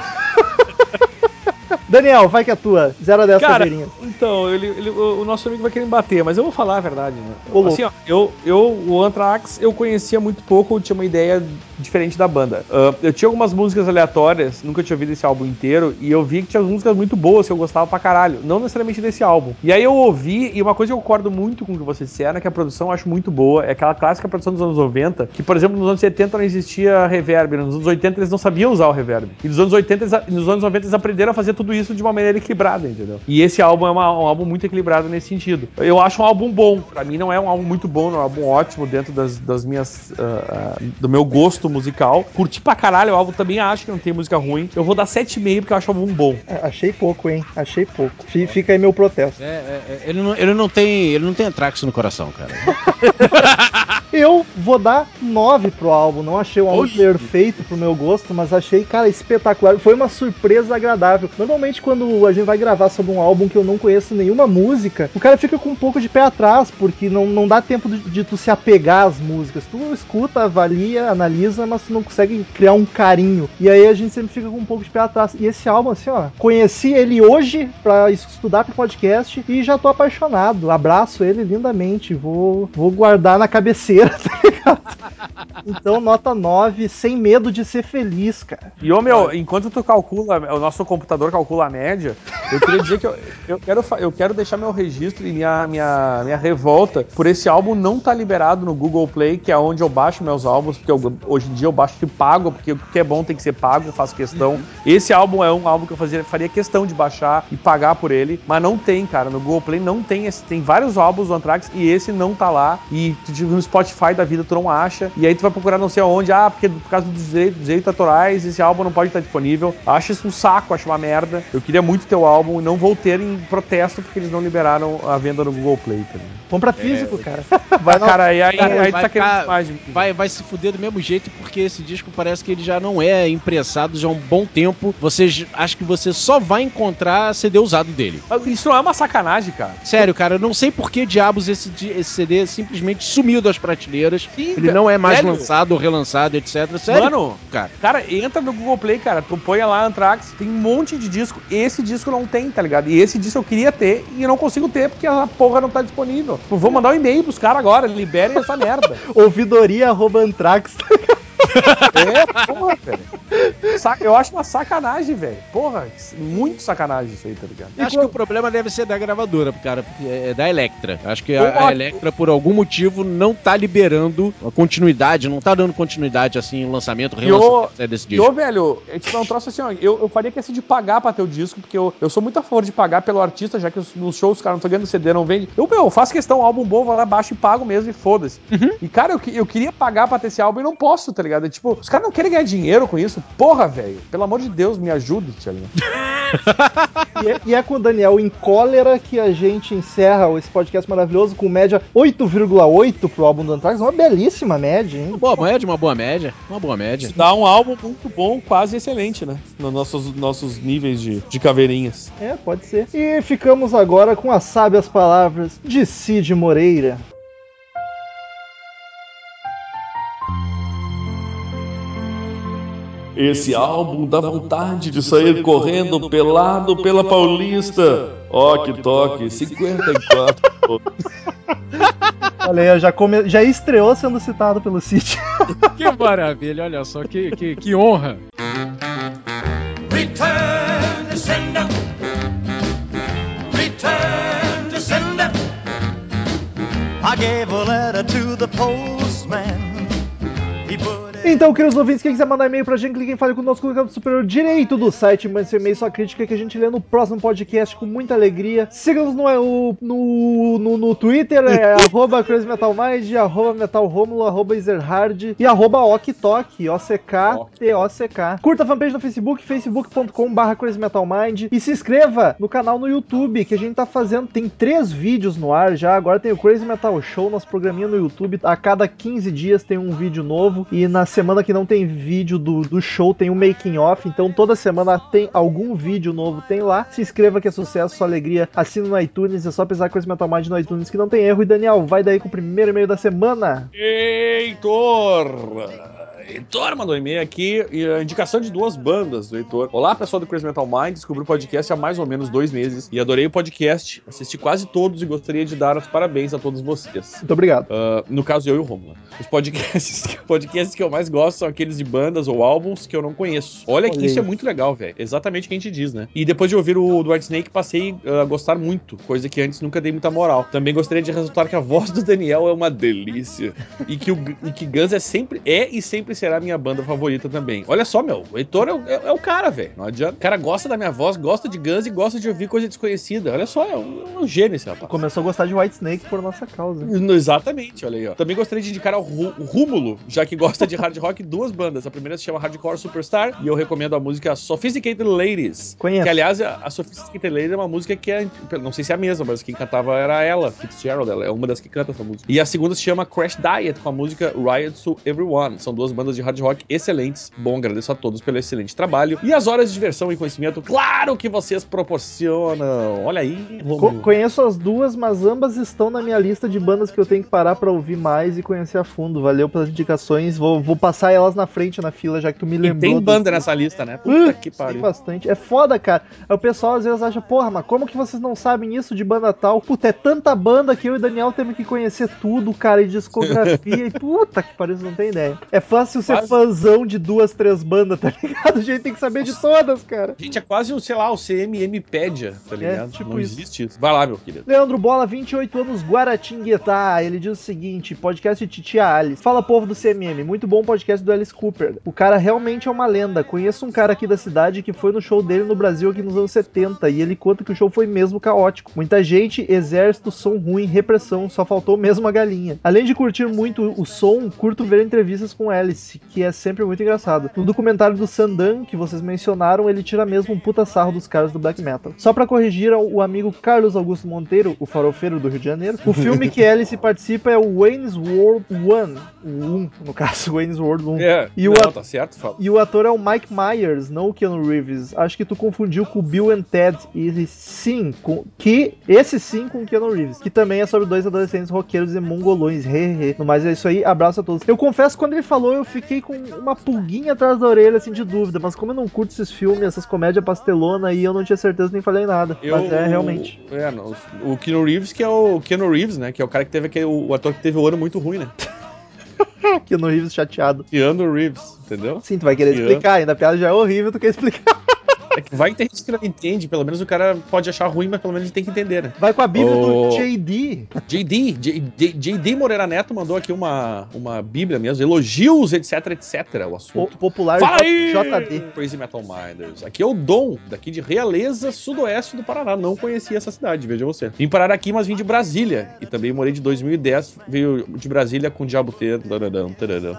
Daniel, vai que é tua. 0 a 10 Cara, caveirinhas. então, ele, ele- o o nosso amigo vai querer me bater, mas eu vou falar a verdade, né? Ô. Assim, ó, eu, eu, o Anthrax, eu conhecia muito pouco, eu tinha uma ideia diferente da banda. Ah, eu tinha algumas músicas aleatórias, nunca tinha ouvido esse álbum inteiro, e eu vi que tinha músicas muito boas que eu gostava pra caralho, não necessariamente desse álbum. E aí eu ouvi, e uma coisa que eu concordo muito com o que vocês disseram, é que a produção eu acho muito boa, é aquela clássica produção dos anos 90, que, por exemplo, nos anos 70 não existia reverb, nos anos 80 eles não sabiam usar o reverb. E nos anos 80, eles, nos anos 90 eles aprenderam a fazer tudo isso de uma maneira equilibrada, entendeu? E esse álbum é uma- um álbum muito equilibrado nesse sentido. Eu acho um álbum bom. Pra mim não é um álbum muito bom, não é um álbum ótimo dentro das, das minhas. ah, do meu gosto musical. Curti pra caralho o álbum, também acho que não tem música ruim. Eu vou dar 7,5 porque eu acho o álbum bom. É, achei pouco, hein? Achei pouco. Fi- Fica aí meu protesto. É, é, é, ele, não, ele não tem. Ele não tem Anthrax no coração, cara. Eu vou dar 9 pro álbum. Não achei o álbum Oi. perfeito pro meu gosto, mas achei, cara, espetacular. Foi uma surpresa agradável. Normalmente, quando a gente vai gravar sobre um álbum que eu não conheço nenhuma música, o cara fica com um pouco de pé atrás, porque não, não dá tempo de, de tu se apegar às músicas. Tu escuta, avalia, analisa, mas tu não consegue criar um carinho. E aí a gente sempre fica com um pouco de pé atrás. E esse álbum, assim, ó, conheci ele hoje pra estudar pro podcast e já tô apaixonado. Abraço ele lindamente. Vou, vou guardar na cabeceira, tá ligado? Então, nota 9, sem medo de ser feliz, cara. E, ô meu, enquanto tu calcula, o nosso computador calcula a média, eu queria dizer que eu, eu, quero, eu quero deixar meu registro e minha, minha, minha revolta por esse álbum não tá liberado no Google Play, que é onde eu baixo meus álbuns, porque eu- hoje em dia eu baixo e pago, porque o que é bom tem que ser pago, eu faço questão. Esse álbum é um álbum que eu fazia, faria questão de baixar e pagar por ele, mas não tem, cara. No Google Play não tem esse. Tem vários álbuns do Anthrax e esse não tá lá. E tipo, no Spotify da vida tu não acha. E aí tu vai procurar não sei aonde, ah, porque por causa dos direitos, direitos autorais, esse álbum não pode estar disponível. Acho isso um saco, acho uma merda. Eu queria muito ter o álbum e não vou ter em protesto porque eles não liberaram a venda no Google Play. Tá? Compra físico, cara. Vai Ah, cara, e aí, Cara, aí tu vai tá querendo mais. Vai, vai se fuder do mesmo jeito, porque esse disco parece que ele já não é impressado já há um bom tempo. Você acho que você só vai encontrar CD usado dele. Isso não é uma sacanagem, cara. Sério, cara, eu não sei por que diabos esse, esse CD simplesmente sumiu das prateleiras. Sim, ele não é mais velho. lançado ou relançado, etc. Sério, Mano, cara. Cara, entra no Google Play, cara. Tu põe lá Anthrax, tem um monte de disco. Esse disco não tem, tá ligado? E esse disco eu queria ter e eu não consigo ter porque a porra não tá disponível. Vou mandar um e-mail pros caras agora, liberem essa merda. Ouvidoria arroba Antrax. É, porra, velho. Eu acho uma sacanagem, velho. Porra, muito sacanagem isso aí, tá ligado? Acho que o problema deve ser da gravadora, cara, porque é da Electra. Acho que a, Eu a Electra, por algum motivo, não tá liberando a continuidade, não tá dando continuidade, assim, em lançamento, o- relançamento né, desse disco. ô, velho, gente dá um troço assim, ó. Eu, eu faria questão de pagar pra ter o disco, porque eu, eu sou muito a favor de pagar pelo artista, já que os- nos shows os caras não estão ganhando CD, não vende. Eu, meu, eu faço questão, álbum bom, vou lá, baixo e pago mesmo e foda-se. E, cara, eu, eu queria pagar pra ter esse álbum e não posso, tá ligado? É Tipo, os caras não querem ganhar dinheiro com isso. Porra, velho. Pelo amor de Deus, me ajude, Thiago. E é, e é com o Daniel em cólera que a gente encerra esse podcast maravilhoso com média 8,8 pro álbum do Anthrax. Uma belíssima média, hein? Uma boa média, uma boa média, uma boa média. Dá um álbum muito bom, quase excelente, né? Nos nossos, nossos níveis de, de caveirinhas. É, pode ser. E ficamos agora com as sábias palavras de Cid Moreira. Esse álbum dá vontade de sair correndo pelado pela Paulista. Ó, que toque, 54. Olha aí, já, come... já estreou sendo citado pelo Cid. Que maravilha, olha só, que, que, que honra. Return to sender. Return to sender. I gave a letter to the postman. He put Então, queridos ouvintes, quem quiser mandar e-mail pra gente, clique em Fale Conosco no canto superior direito do site, mande seu e-mail, sua crítica que a gente lê no próximo podcast com muita alegria. Siga-nos no, no, no, no Twitter, é arroba crazymetalmind, arroba metalromulo, arroba ezerhard e arroba oktok, O-C-K-T-O-C-K. Curta a fanpage no Facebook, facebook.com barra crazymetalmind. E se inscreva no canal no YouTube, que a gente tá fazendo, tem três vídeos no ar já, agora tem o Crazy Metal Show, nosso programinha no YouTube, a cada 15 dias tem um vídeo novo. E na semana que não tem vídeo do, do show tem um making off, então toda semana tem algum vídeo novo, tem lá. Se inscreva que é sucesso, sua alegria. Assina no iTunes, é só pesar Crazy Metal Mind no iTunes que não tem erro. E Daniel, vai daí com o primeiro e-mail da semana. Heitor! Heitor mandou um e-mail aqui e a indicação de duas bandas do Heitor. Olá, pessoal do Crazy Metal Mind. Descobri o podcast há mais ou menos dois meses e adorei o podcast. Assisti quase todos e gostaria de dar os parabéns a todos vocês. Muito obrigado. Ah, no caso, eu e o Romulo. Os podcasts, podcasts que eu mais gosto são aqueles de bandas ou álbuns que eu não conheço. Olha que isso é muito legal, velho. Exatamente o que a gente diz, né? E depois de ouvir o do White Snake, passei a gostar muito, coisa que antes nunca dei muita moral. Também gostaria de resultar que a voz do Daniel é uma delícia. E que, o, e que Guns é sempre é e sempre será minha banda favorita também. Olha só, meu, o Heitor é, o- é- é o cara, velho. Não adianta. O cara gosta da minha voz, gosta de Guns e gosta de ouvir coisa desconhecida. Olha só, é um, é um gênio esse rapaz. Começou a gostar de White Snake por nossa causa. Exatamente, olha aí, ó. Também gostaria de indicar ao Rú- Rúmulo, já que gosta de hard rock, duas bandas. A primeira se chama Hardcore Superstar e eu recomendo a música Sophisticated Ladies. Conheço. Que, aliás, a a Sophisticated Ladies é uma música que é. Não sei se é a mesma, mas quem cantava era ela, Fitzgerald. Ela é uma das que canta essa música. E a segunda se chama Crash Diet, com a música Riot to Everyone. São duas bandas de hard rock excelentes. Bom, agradeço a todos pelo excelente trabalho. E as horas de diversão e conhecimento, claro que vocês proporcionam. Olha aí, Rômulo. conheço as duas, mas ambas estão na minha lista de bandas que eu tenho que parar pra ouvir mais e conhecer a fundo. Valeu pelas indicações. Vou, vou passar elas na frente na fila, já que tu me E lembrou. tem do- banda nessa lista, né? Puta Uh, que Tem pariu. bastante. É foda, cara. O pessoal às vezes acha, porra, mas como que vocês não sabem isso de banda tal? Puta, é tanta banda que eu e Daniel temos que conhecer tudo, cara, e discografia. e puta que pariu, não tem ideia. É fácil ser Quase. fãzão de duas, três bandas, tá ligado? A gente tem que saber de todas, cara. Gente, é quase um, sei lá, o CMMpédia, tá ligado? tipo Não isso. existe isso. Vai lá, meu querido. Leandro Bola, 28 anos, Guaratinguetá. Ele diz o seguinte: podcast de Titia Alice. Fala povo do CMM, muito bom podcast do Alice Cooper. O cara realmente é uma lenda. Conheço um cara aqui da cidade que foi no show dele no Brasil aqui nos anos 70 e ele conta que o show foi mesmo caótico. Muita gente, exército, som ruim, repressão, só faltou mesmo a galinha. Além de curtir muito o som, curto ver entrevistas com Alice, que é sempre muito engraçado. No documentário do Sandan, que vocês mencionaram, ele tira mesmo um puta sarro dos caras do black metal. Só pra corrigir o amigo Carlos Augusto Monteiro, o farofeiro do Rio de Janeiro, o filme que Alice participa é o Wayne's World 1, o 1, no caso, Wayne's World 1. É, E o não, tá certo, fala. E o ator é o Mike Myers, não o Keanu Reeves. Acho que tu confundiu com o Bill and Ted. E sim, com, que esse sim com o Keanu Reeves. Que também é sobre dois adolescentes roqueiros e mongolões. He, he, he. No mais é isso aí, abraço a todos. Eu confesso, quando ele falou, eu fiquei com uma pulguinha atrás da orelha, assim, de dúvida. Mas como eu não curto esses filmes, essas comédias pastelona aí, eu não tinha certeza nem falei nada. Eu, mas é, realmente. É, não, o Keanu Reeves, que é o Keanu Reeves, né? Que é o cara que teve aquele. O ator que teve o ano muito ruim, né? No Reeves chateado. Keanu Reeves, entendeu? Sim, tu vai querer Ian. explicar, ainda a piada já é horrível, tu quer explicar. É que vai ter gente que não entende, pelo menos o cara pode achar ruim, mas pelo menos ele tem que entender, né? Vai com a Bíblia Ô. do JD. JD, J- J- JD Moreira Neto mandou aqui uma, uma bíblia mesmo, elogios, etc, etc, o assunto. Popular Fala aí! JD. Crazy Metal Minders. Aqui é o Dom, daqui de Realeza, sudoeste do Paraná. Não conhecia essa cidade, veja você. Vim parar aqui, mas vim de Brasília. E também morei de 2010, veio de Brasília com Diabo T.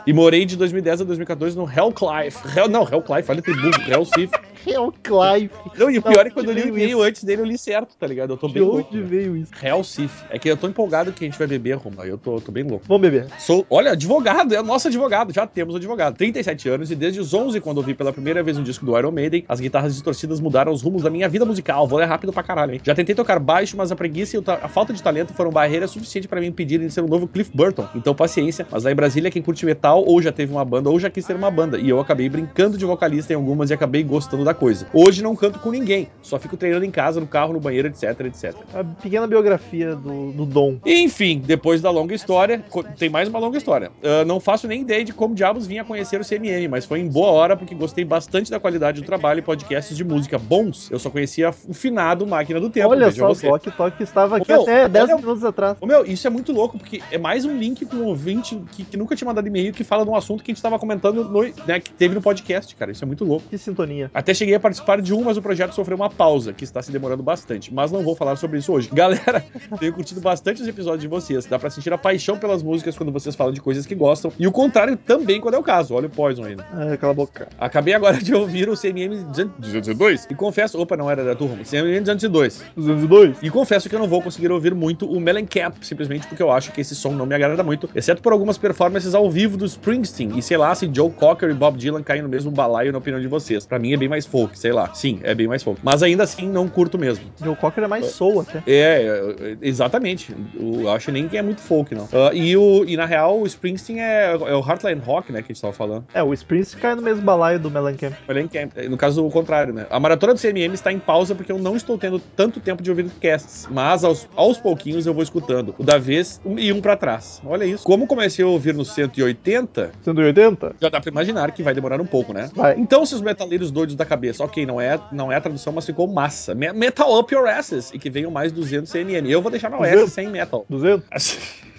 E morei de 2010 a 2014 no Hellclife. Hell, não, Hellclife, olha que burro. Hellsif. É o Clive. Não, e o pior é que quando eu li o e-mail antes dele, eu li certo, tá ligado? Eu tô De bem louco. onde veio isso? Hellsif. É que eu tô empolgado que a gente vai beber, Roma. Eu tô, tô bem louco. Vamos beber. Sou, olha, advogado, é nosso advogado, já temos advogado. 37 anos e desde os 11, quando ouvi pela primeira vez um disco do Iron Maiden, as guitarras distorcidas mudaram os rumos da minha vida musical. Vou ler rápido pra caralho, hein? Já tentei tocar baixo, mas a preguiça e o a falta de talento foram barreira suficiente pra me impedirem de ser um novo Cliff Burton. Então, paciência, mas lá em Brasília, quem curte metal ou já teve uma banda ou já quis ter uma banda. E eu acabei brincando de vocalista em algumas e acabei gostando da coisa. Hoje não canto com ninguém, só fico treinando em casa, no carro, no banheiro, etc, etc. A pequena biografia do, do Dom. Enfim, depois da longa história, tem mais uma longa história. Ah, não faço nem ideia de como diabos vim a conhecer o CMM, mas foi em boa hora porque gostei bastante da qualidade do trabalho e podcasts de música bons. Eu só conhecia o finado Máquina do Tempo. Olha só, o você. Tok Tok estava aqui meu, até 10 olha- minutos atrás. Ô, meu, isso é muito louco, porque é mais um link com um ouvinte que, que nunca tinha mandado e-mail que fala de um assunto que a gente tava comentando no, né, que teve no podcast, cara. Isso é muito louco. Que sintonia. Até cheguei a participar de um, mas o projeto sofreu uma pausa, que está se demorando bastante. Mas não vou falar sobre isso hoje. Galera, tenho curtido bastante os episódios de vocês. Dá pra sentir a paixão pelas músicas quando vocês falam de coisas que gostam. E o contrário também quando é o caso. Olha o Poison aí. né? Ah, cala a boca. Acabei agora de ouvir o CMM 202 e confesso... Opa, não era da turma. CMM 202. 202. E confesso que eu não vou conseguir ouvir muito o Mellencamp, simplesmente porque eu acho que esse som não me agrada muito, exceto por algumas performances ao vivo do Springsteen. E sei lá se Joe Cocker e Bob Dylan caem no mesmo balaio, na opinião de vocês. Pra mim é bem mais folk, sei lá. Sim, é bem mais folk. Mas ainda assim, não curto mesmo. Joe Cocker é mais soul até. É, é, exatamente. Eu acho nem que é muito folk, não. Ah, e, o, e na real, o Springsteen é, é o Heartland Rock, né, que a gente tava falando. É, o Springsteen cai no mesmo balaio do Mellencamp. Mellencamp. No caso, o contrário, né? A maratona do CMM está em pausa porque eu não estou tendo tanto tempo de ouvir casts. Mas aos, aos pouquinhos eu vou escutando. O da vez um- e um pra trás. Olha isso. Como comecei a ouvir no 180, 180? já dá pra imaginar que vai demorar um pouco, né? Vai. Então, seus metaleiros doidos da cabeça, ok, não é, não é a tradução, mas ficou massa. Me- Metal up your asses. E que venham mais 200 CMM. Eu vou deixar meu S 200? sem metal. 200?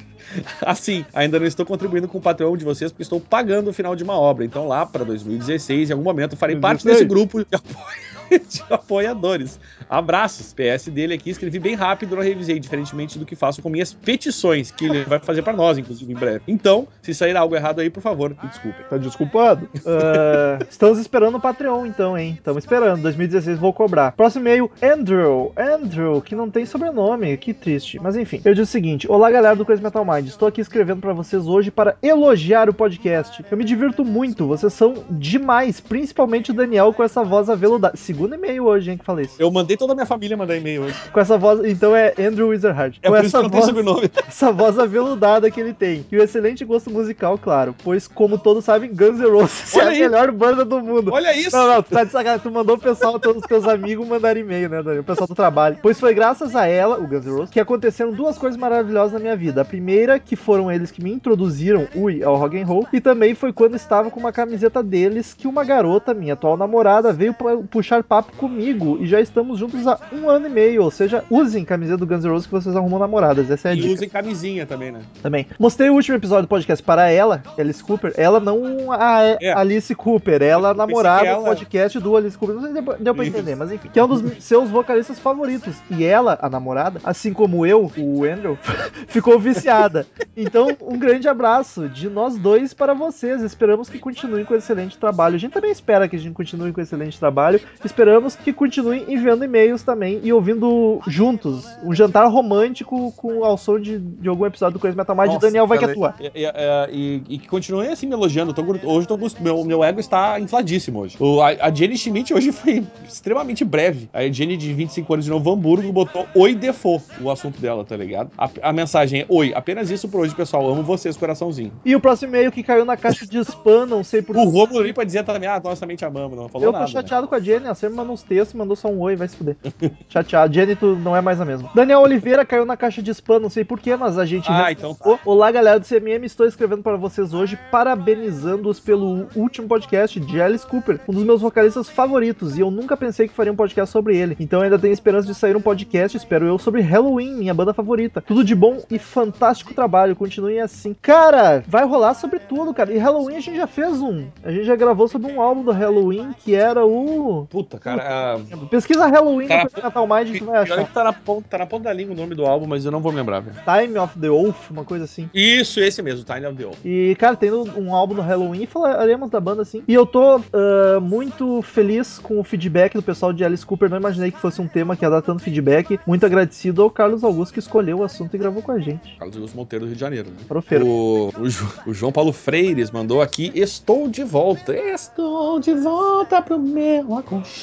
Assim, ainda não estou contribuindo com o Patreon de vocês porque estou pagando o final de uma obra. Então, lá para 2016, em algum momento, farei parte 2016. desse grupo de, apoio- de apoiadores. Abraços. PS dele aqui, escrevi bem rápido, não revisei, diferentemente do que faço com minhas petições, que ele vai fazer para nós, inclusive, em breve. Então, se sair algo errado aí, por favor, me desculpem. Tá desculpado? Ah, estamos esperando o Patreon, então, hein? Estamos esperando. 2016 vou cobrar. Próximo e-mail, Andrew. Andrew, que não tem sobrenome. Que triste. Mas enfim, eu digo o seguinte: Olá, galera do Crazy Metal Mind. Estou aqui escrevendo pra vocês hoje para elogiar o podcast. Eu me divirto muito. Vocês são demais. Principalmente o Daniel com essa voz aveludada. Segundo e-mail hoje, hein, que falei isso. Eu mandei toda a minha família mandar e-mail hoje. Com essa voz. Então é Andrew Wizardhard. É com por isso que essa não tem voz sobrenome. essa voz aveludada que ele tem. E o excelente gosto musical, claro. Pois, como todos sabem, Guns N' Roses Olha é a aí. melhor banda do mundo. Olha isso! Não, não, tu tá de sacanagem. Tu mandou o pessoal, todos os teus amigos mandar e-mail, né, Daniel? O pessoal do trabalho. Pois foi graças a ela, o Guns N' Roses, que aconteceram duas coisas maravilhosas na minha vida. A primeira, que foram eles que me introduziram, ui, ao rock and roll. E também foi quando estava com uma camiseta deles, que uma garota, minha atual namorada, veio pu- puxar papo comigo. E já estamos juntos há um ano e meio. Ou seja, usem camiseta do Guns N' Roses que vocês arrumam namoradas. Essa é a E dica usem camisinha também, né? também. Mostrei o último episódio do podcast para ela, Alice Cooper. Ela não a É. Alice Cooper, ela a namorada ela- do podcast do Alice Cooper. Não sei se deu, pra entender, mas enfim. Que é um dos seus vocalistas favoritos. E ela, a namorada, assim como eu, o Andrew, ficou viciada. Então, um grande abraço de nós dois para vocês. Esperamos que continuem com excelente trabalho. A gente também espera que a gente continue com excelente trabalho. Esperamos que continuem enviando e-mails também e ouvindo juntos um jantar romântico com ao som de, de algum episódio do Crazy Metal Mind. Nossa, Daniel vai que atua. E, e- é, e- e que continue assim me elogiando. Eu tô hoje eu tô, meu, meu ego está infladíssimo hoje. O- a, a Jenny Schmidt hoje foi extremamente breve. A Jenny, de 25 anos de Novo Hamburgo, botou Oi Default, o assunto dela, tá ligado? A, a mensagem é: Oi, apenas isso por hoje, pessoal. Amo vocês, coraçãozinho. E o próximo e-mail que caiu na caixa de spam, não sei por O Romulo ali pra dizer também: Ah, nós também te amamos. Não falou Eu tô nada. né? chateado com a Jenny, sempre manda uns textos mandou só um oi, vai se fuder. Chateado. Jenny, tu não é mais a mesma. Daniel Oliveira caiu na caixa de spam, não sei porquê, mas a gente. Ah, então tá. Olá, galera do CMM, estou escrevendo para vocês hoje, parabenizando-os pelo último podcast de Alice Cooper, um dos meus vocalistas favoritos, e eu nunca pensei que faria um podcast sobre ele. Então ainda tenho esperança de sair um podcast, espero eu, sobre Halloween, minha banda favorita. Tudo de bom e fantástico trabalho, continuem assim. Cara, vai rolar sobre tudo, cara. E Halloween a gente já fez um. A gente já gravou sobre um álbum do Halloween que era o. Puta, cara. Pesquisa Halloween Cara, no Natal Mind, tu vai achar. que tá na, ponta, tá na ponta da língua o nome do álbum, mas eu não vou me lembrar, velho. Time of the Wolf, uma coisa assim. Isso, esse mesmo, Tiny of the Old. E, cara, tendo um álbum no Halloween, falaremos da banda assim. E eu tô ah, muito feliz com o feedback do pessoal de Alice Cooper. Não imaginei que fosse um tema que ia dar tanto feedback. Muito agradecido ao Carlos Augusto que escolheu o assunto e gravou com a gente. Carlos Augusto Monteiro do Rio de Janeiro, né? Profeiro. O, o, o João Paulo Freires mandou aqui: Estou de volta. Estou de volta pro meu aconchego.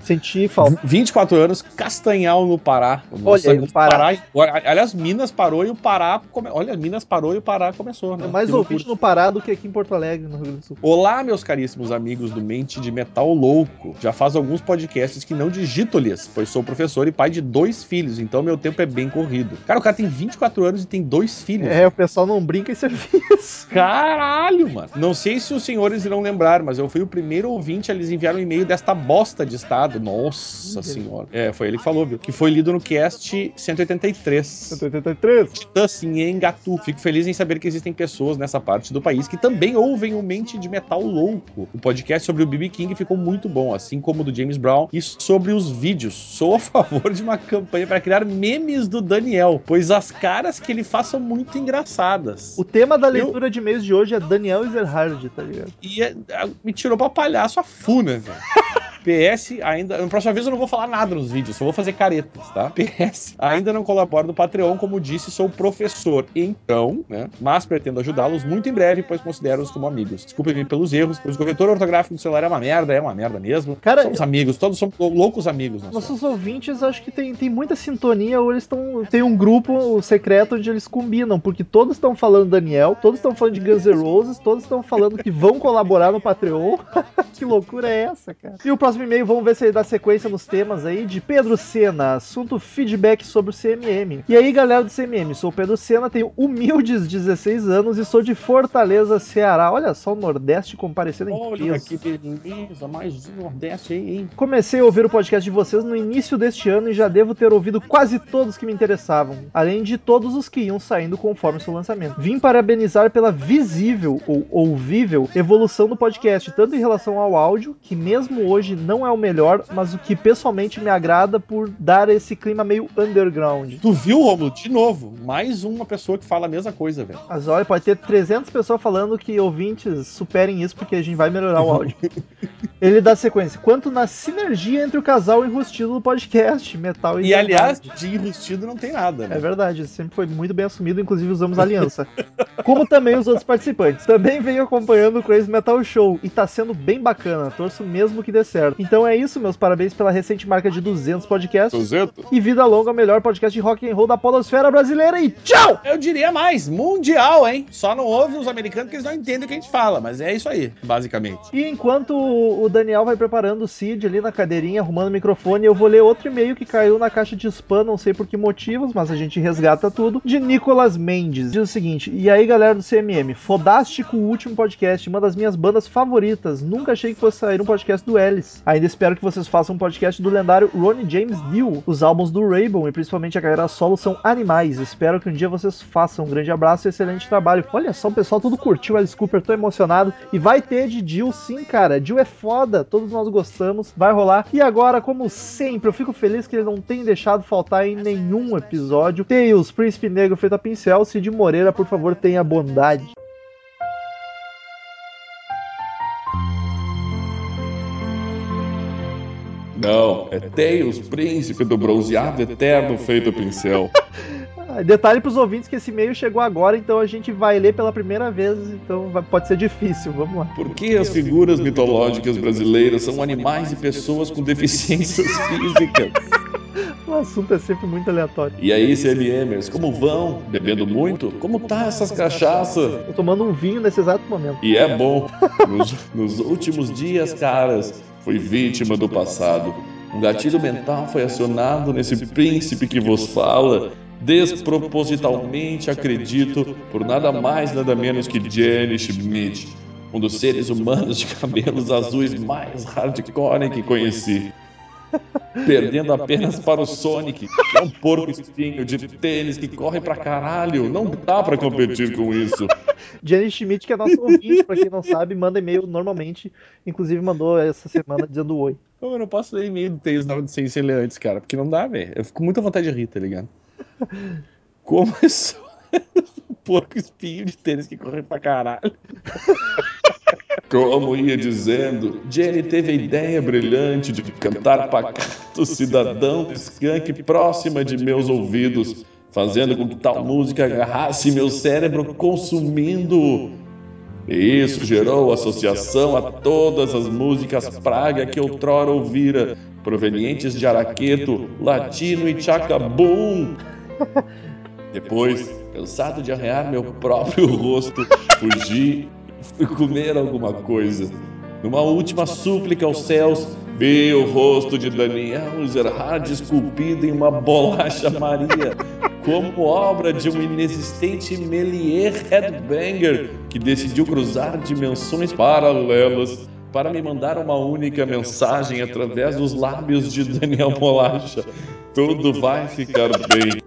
Senti falta. 24 anos, Castanhal no Pará. Olha aí, o Pará. Olha, Aliás, Minas parou e o Pará. Come... Olha, Minas parou e o Pará começou, né? É mais ouvinte no Pará do que aqui em Porto Alegre, no Rio Grande do Sul. Olá, meus caríssimos amigos do Mente de Metal Louco. Já faz alguns podcasts que não digito-lhes, pois sou professor e pai de dois filhos, então meu tempo é bem corrido. Cara, o cara tem 24 anos e tem dois filhos. É, o pessoal não brinca em serviço. Caralho, mano. Não sei se os senhores irão lembrar, mas eu fui o primeiro ouvinte, eles enviaram um e-mail desta bosta de estado. Nossa senhora. É, foi ele que falou, viu? Que foi lido no cast 183. 183. Assim, em Engatu. Fico feliz em saber que existem pessoas nessa parte do país que também ouvem o Mente de Metal Louco. O podcast sobre o BB King ficou muito bom, assim como o do James Brown. E sobre os vídeos, sou a favor de uma campanha para criar memes do Daniel, pois as caras que ele faz são muito engraçadas. O tema da leitura de e-mails de hoje é Daniel Ezerhard, tá ligado? E é- é- me tirou pra palhaço a funa, velho. PS, ainda. Na próxima vez eu não vou falar nada nos vídeos, só vou fazer caretas, tá? PS, ainda não colaboro no Patreon, como disse, sou professor. Então, né? Mas pretendo ajudá-los muito em breve, pois considero-os como amigos. Desculpem pelos erros, pois o corretor ortográfico do celular é uma merda, é uma merda mesmo. Cara, somos amigos, todos somos loucos amigos. Nós somos. Nossos ouvintes acho que tem, tem muita sintonia, ou eles estão. Tem um grupo secreto onde eles combinam, porque todos estão falando Daniel, todos estão falando de Guns N' Roses, todos estão falando que vão colaborar no Patreon. que loucura é essa, cara? E o próximo e-mail, vamos ver se ele dá sequência nos temas aí, de Pedro Sena, assunto feedback sobre o CMM. E aí, galera do CMM, sou o Pedro Sena, tenho humildes 16 anos e sou de Fortaleza, Ceará. Olha só o Nordeste comparecendo em Olha peso. que beleza, mais um Nordeste aí, hein? Comecei a ouvir o podcast de vocês no início deste ano e já devo ter ouvido quase todos que me interessavam, além de todos os que iam saindo conforme seu lançamento. Vim parabenizar pela visível ou ouvível evolução do podcast, tanto em relação ao áudio, que mesmo hoje não é o melhor, mas o que pessoalmente me agrada por dar esse clima meio underground. Tu viu, Romulo? De novo, mais uma pessoa que fala a mesma coisa, velho. Mas olha, pode ter 300 pessoas falando que ouvintes superem isso porque a gente vai melhorar o áudio. Ele dá sequência. Quanto na sinergia entre o casal enrustido do podcast, metal e E aliás, de enrustido não tem nada, né? É verdade, sempre foi muito bem assumido, inclusive usamos aliança. Como também os outros participantes. Também venho acompanhando o Crazy Metal Show e tá sendo bem bacana, torço mesmo que dê certo. Então é isso, meus parabéns pela recente marca de 200 podcasts. 200? E vida longa, o melhor podcast de rock and roll da podosfera brasileira e tchau! Eu diria mais, mundial, hein? Só não ouve os americanos que eles não entendem o que a gente fala, mas é isso aí, basicamente. E enquanto o Daniel vai preparando o Cid ali na cadeirinha, arrumando o microfone, eu vou ler outro e-mail que caiu na caixa de spam, não sei por que motivos, mas a gente resgata tudo, de Nicolas Mendes. Diz o seguinte: E aí, galera do CMM, fodástico o último podcast, uma das minhas bandas favoritas. Nunca achei que fosse sair um podcast do Ellis. Ainda espero que vocês façam um podcast do lendário Ronnie James Dio. Os álbuns do Rainbow e principalmente a carreira solo são animais. Espero que um dia vocês façam. Um grande abraço e excelente trabalho. Olha só, o pessoal tudo curtiu Alice Cooper, tô emocionado. E vai ter de Jill sim, cara. Jill é foda, todos nós gostamos, vai rolar. E agora, como sempre, eu fico feliz que ele não tem deixado faltar em nenhum episódio. Tails, Príncipe Negro feito a pincel, Cid Moreira, por favor, tenha bondade. Não, é Tails, príncipe do bronzeado eterno feito pincel. Ah, detalhe pros ouvintes que esse e-mail chegou agora, então a gente vai ler pela primeira vez, então vai- pode ser difícil, vamos lá. Por que as figuras mitológicas brasileiras são animais e pessoas com deficiências físicas? O assunto é sempre muito aleatório. E aí, CMMers, como vão? Bebendo muito? Como tá essas cachaças? Tô tomando um vinho nesse exato momento. E é bom. Nos, nos últimos dias, caras, fui vítima do passado. Um gatilho mental foi acionado nesse príncipe que vos fala. Despropositalmente acredito por nada mais, nada menos que Jenny Schmidt, um dos seres humanos de cabelos azuis mais hardcore que conheci. Perdendo apenas para o Sonic, que é um porco espinho de tênis que corre pra caralho. Não dá pra competir com isso. Jenny Schmidt, que é nosso ouvinte, pra quem não sabe, manda e-mail normalmente. Inclusive mandou essa semana dizendo oi. Pô, eu não posso ler e-mail do Tails da sem ser ler antes, cara, porque não dá, velho. Eu fico com muita vontade de rir, tá ligado? Começou um porco espinho de tênis que corre pra caralho. Como ia dizendo, Jenny teve a ideia brilhante de cantar Pacato Cidadão Skunk próxima de meus ouvidos, fazendo com que tal música agarrasse meu cérebro consumindo. E isso gerou associação a todas as músicas praga que outrora ouvira, provenientes de Araqueto, Latino e Chacabum. Depois, cansado de arrear meu próprio rosto, fugi e fui comer alguma coisa. Numa última súplica aos céus, vi o rosto de Daniel Zerhard esculpido em uma bolacha Maria, como obra de um inexistente Melier Headbanger que decidiu cruzar dimensões paralelas para me mandar uma única mensagem através dos lábios de Daniel Bolacha. Tudo vai ficar bem.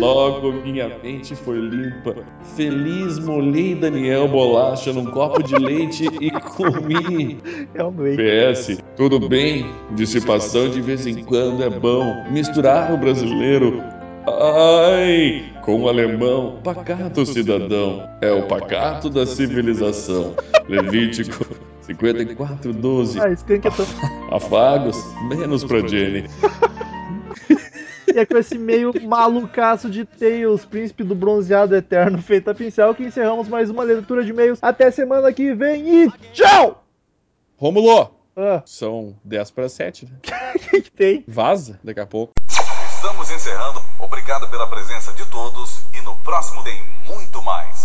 Logo minha mente foi limpa. Feliz molhei Daniel Bolacha num copo de leite e comi. Doente. PS, tudo bem? Dissipação de vez em quando é bom. Misturar o brasileiro. Ai, com o alemão, pacato cidadão. É o pacato da civilização. Levítico 54, 12. Ah, é tão... Afagos, menos pra Jenny. E é com esse meio malucaço de Tails, príncipe do bronzeado eterno feito a pincel, que encerramos mais uma leitura de e-mails. Até semana que vem e tchau! Rômulo, Ah, são 10 para 7, né? o que, que tem? Vaza daqui a pouco. Estamos encerrando. Obrigado pela presença de todos e no próximo tem muito mais.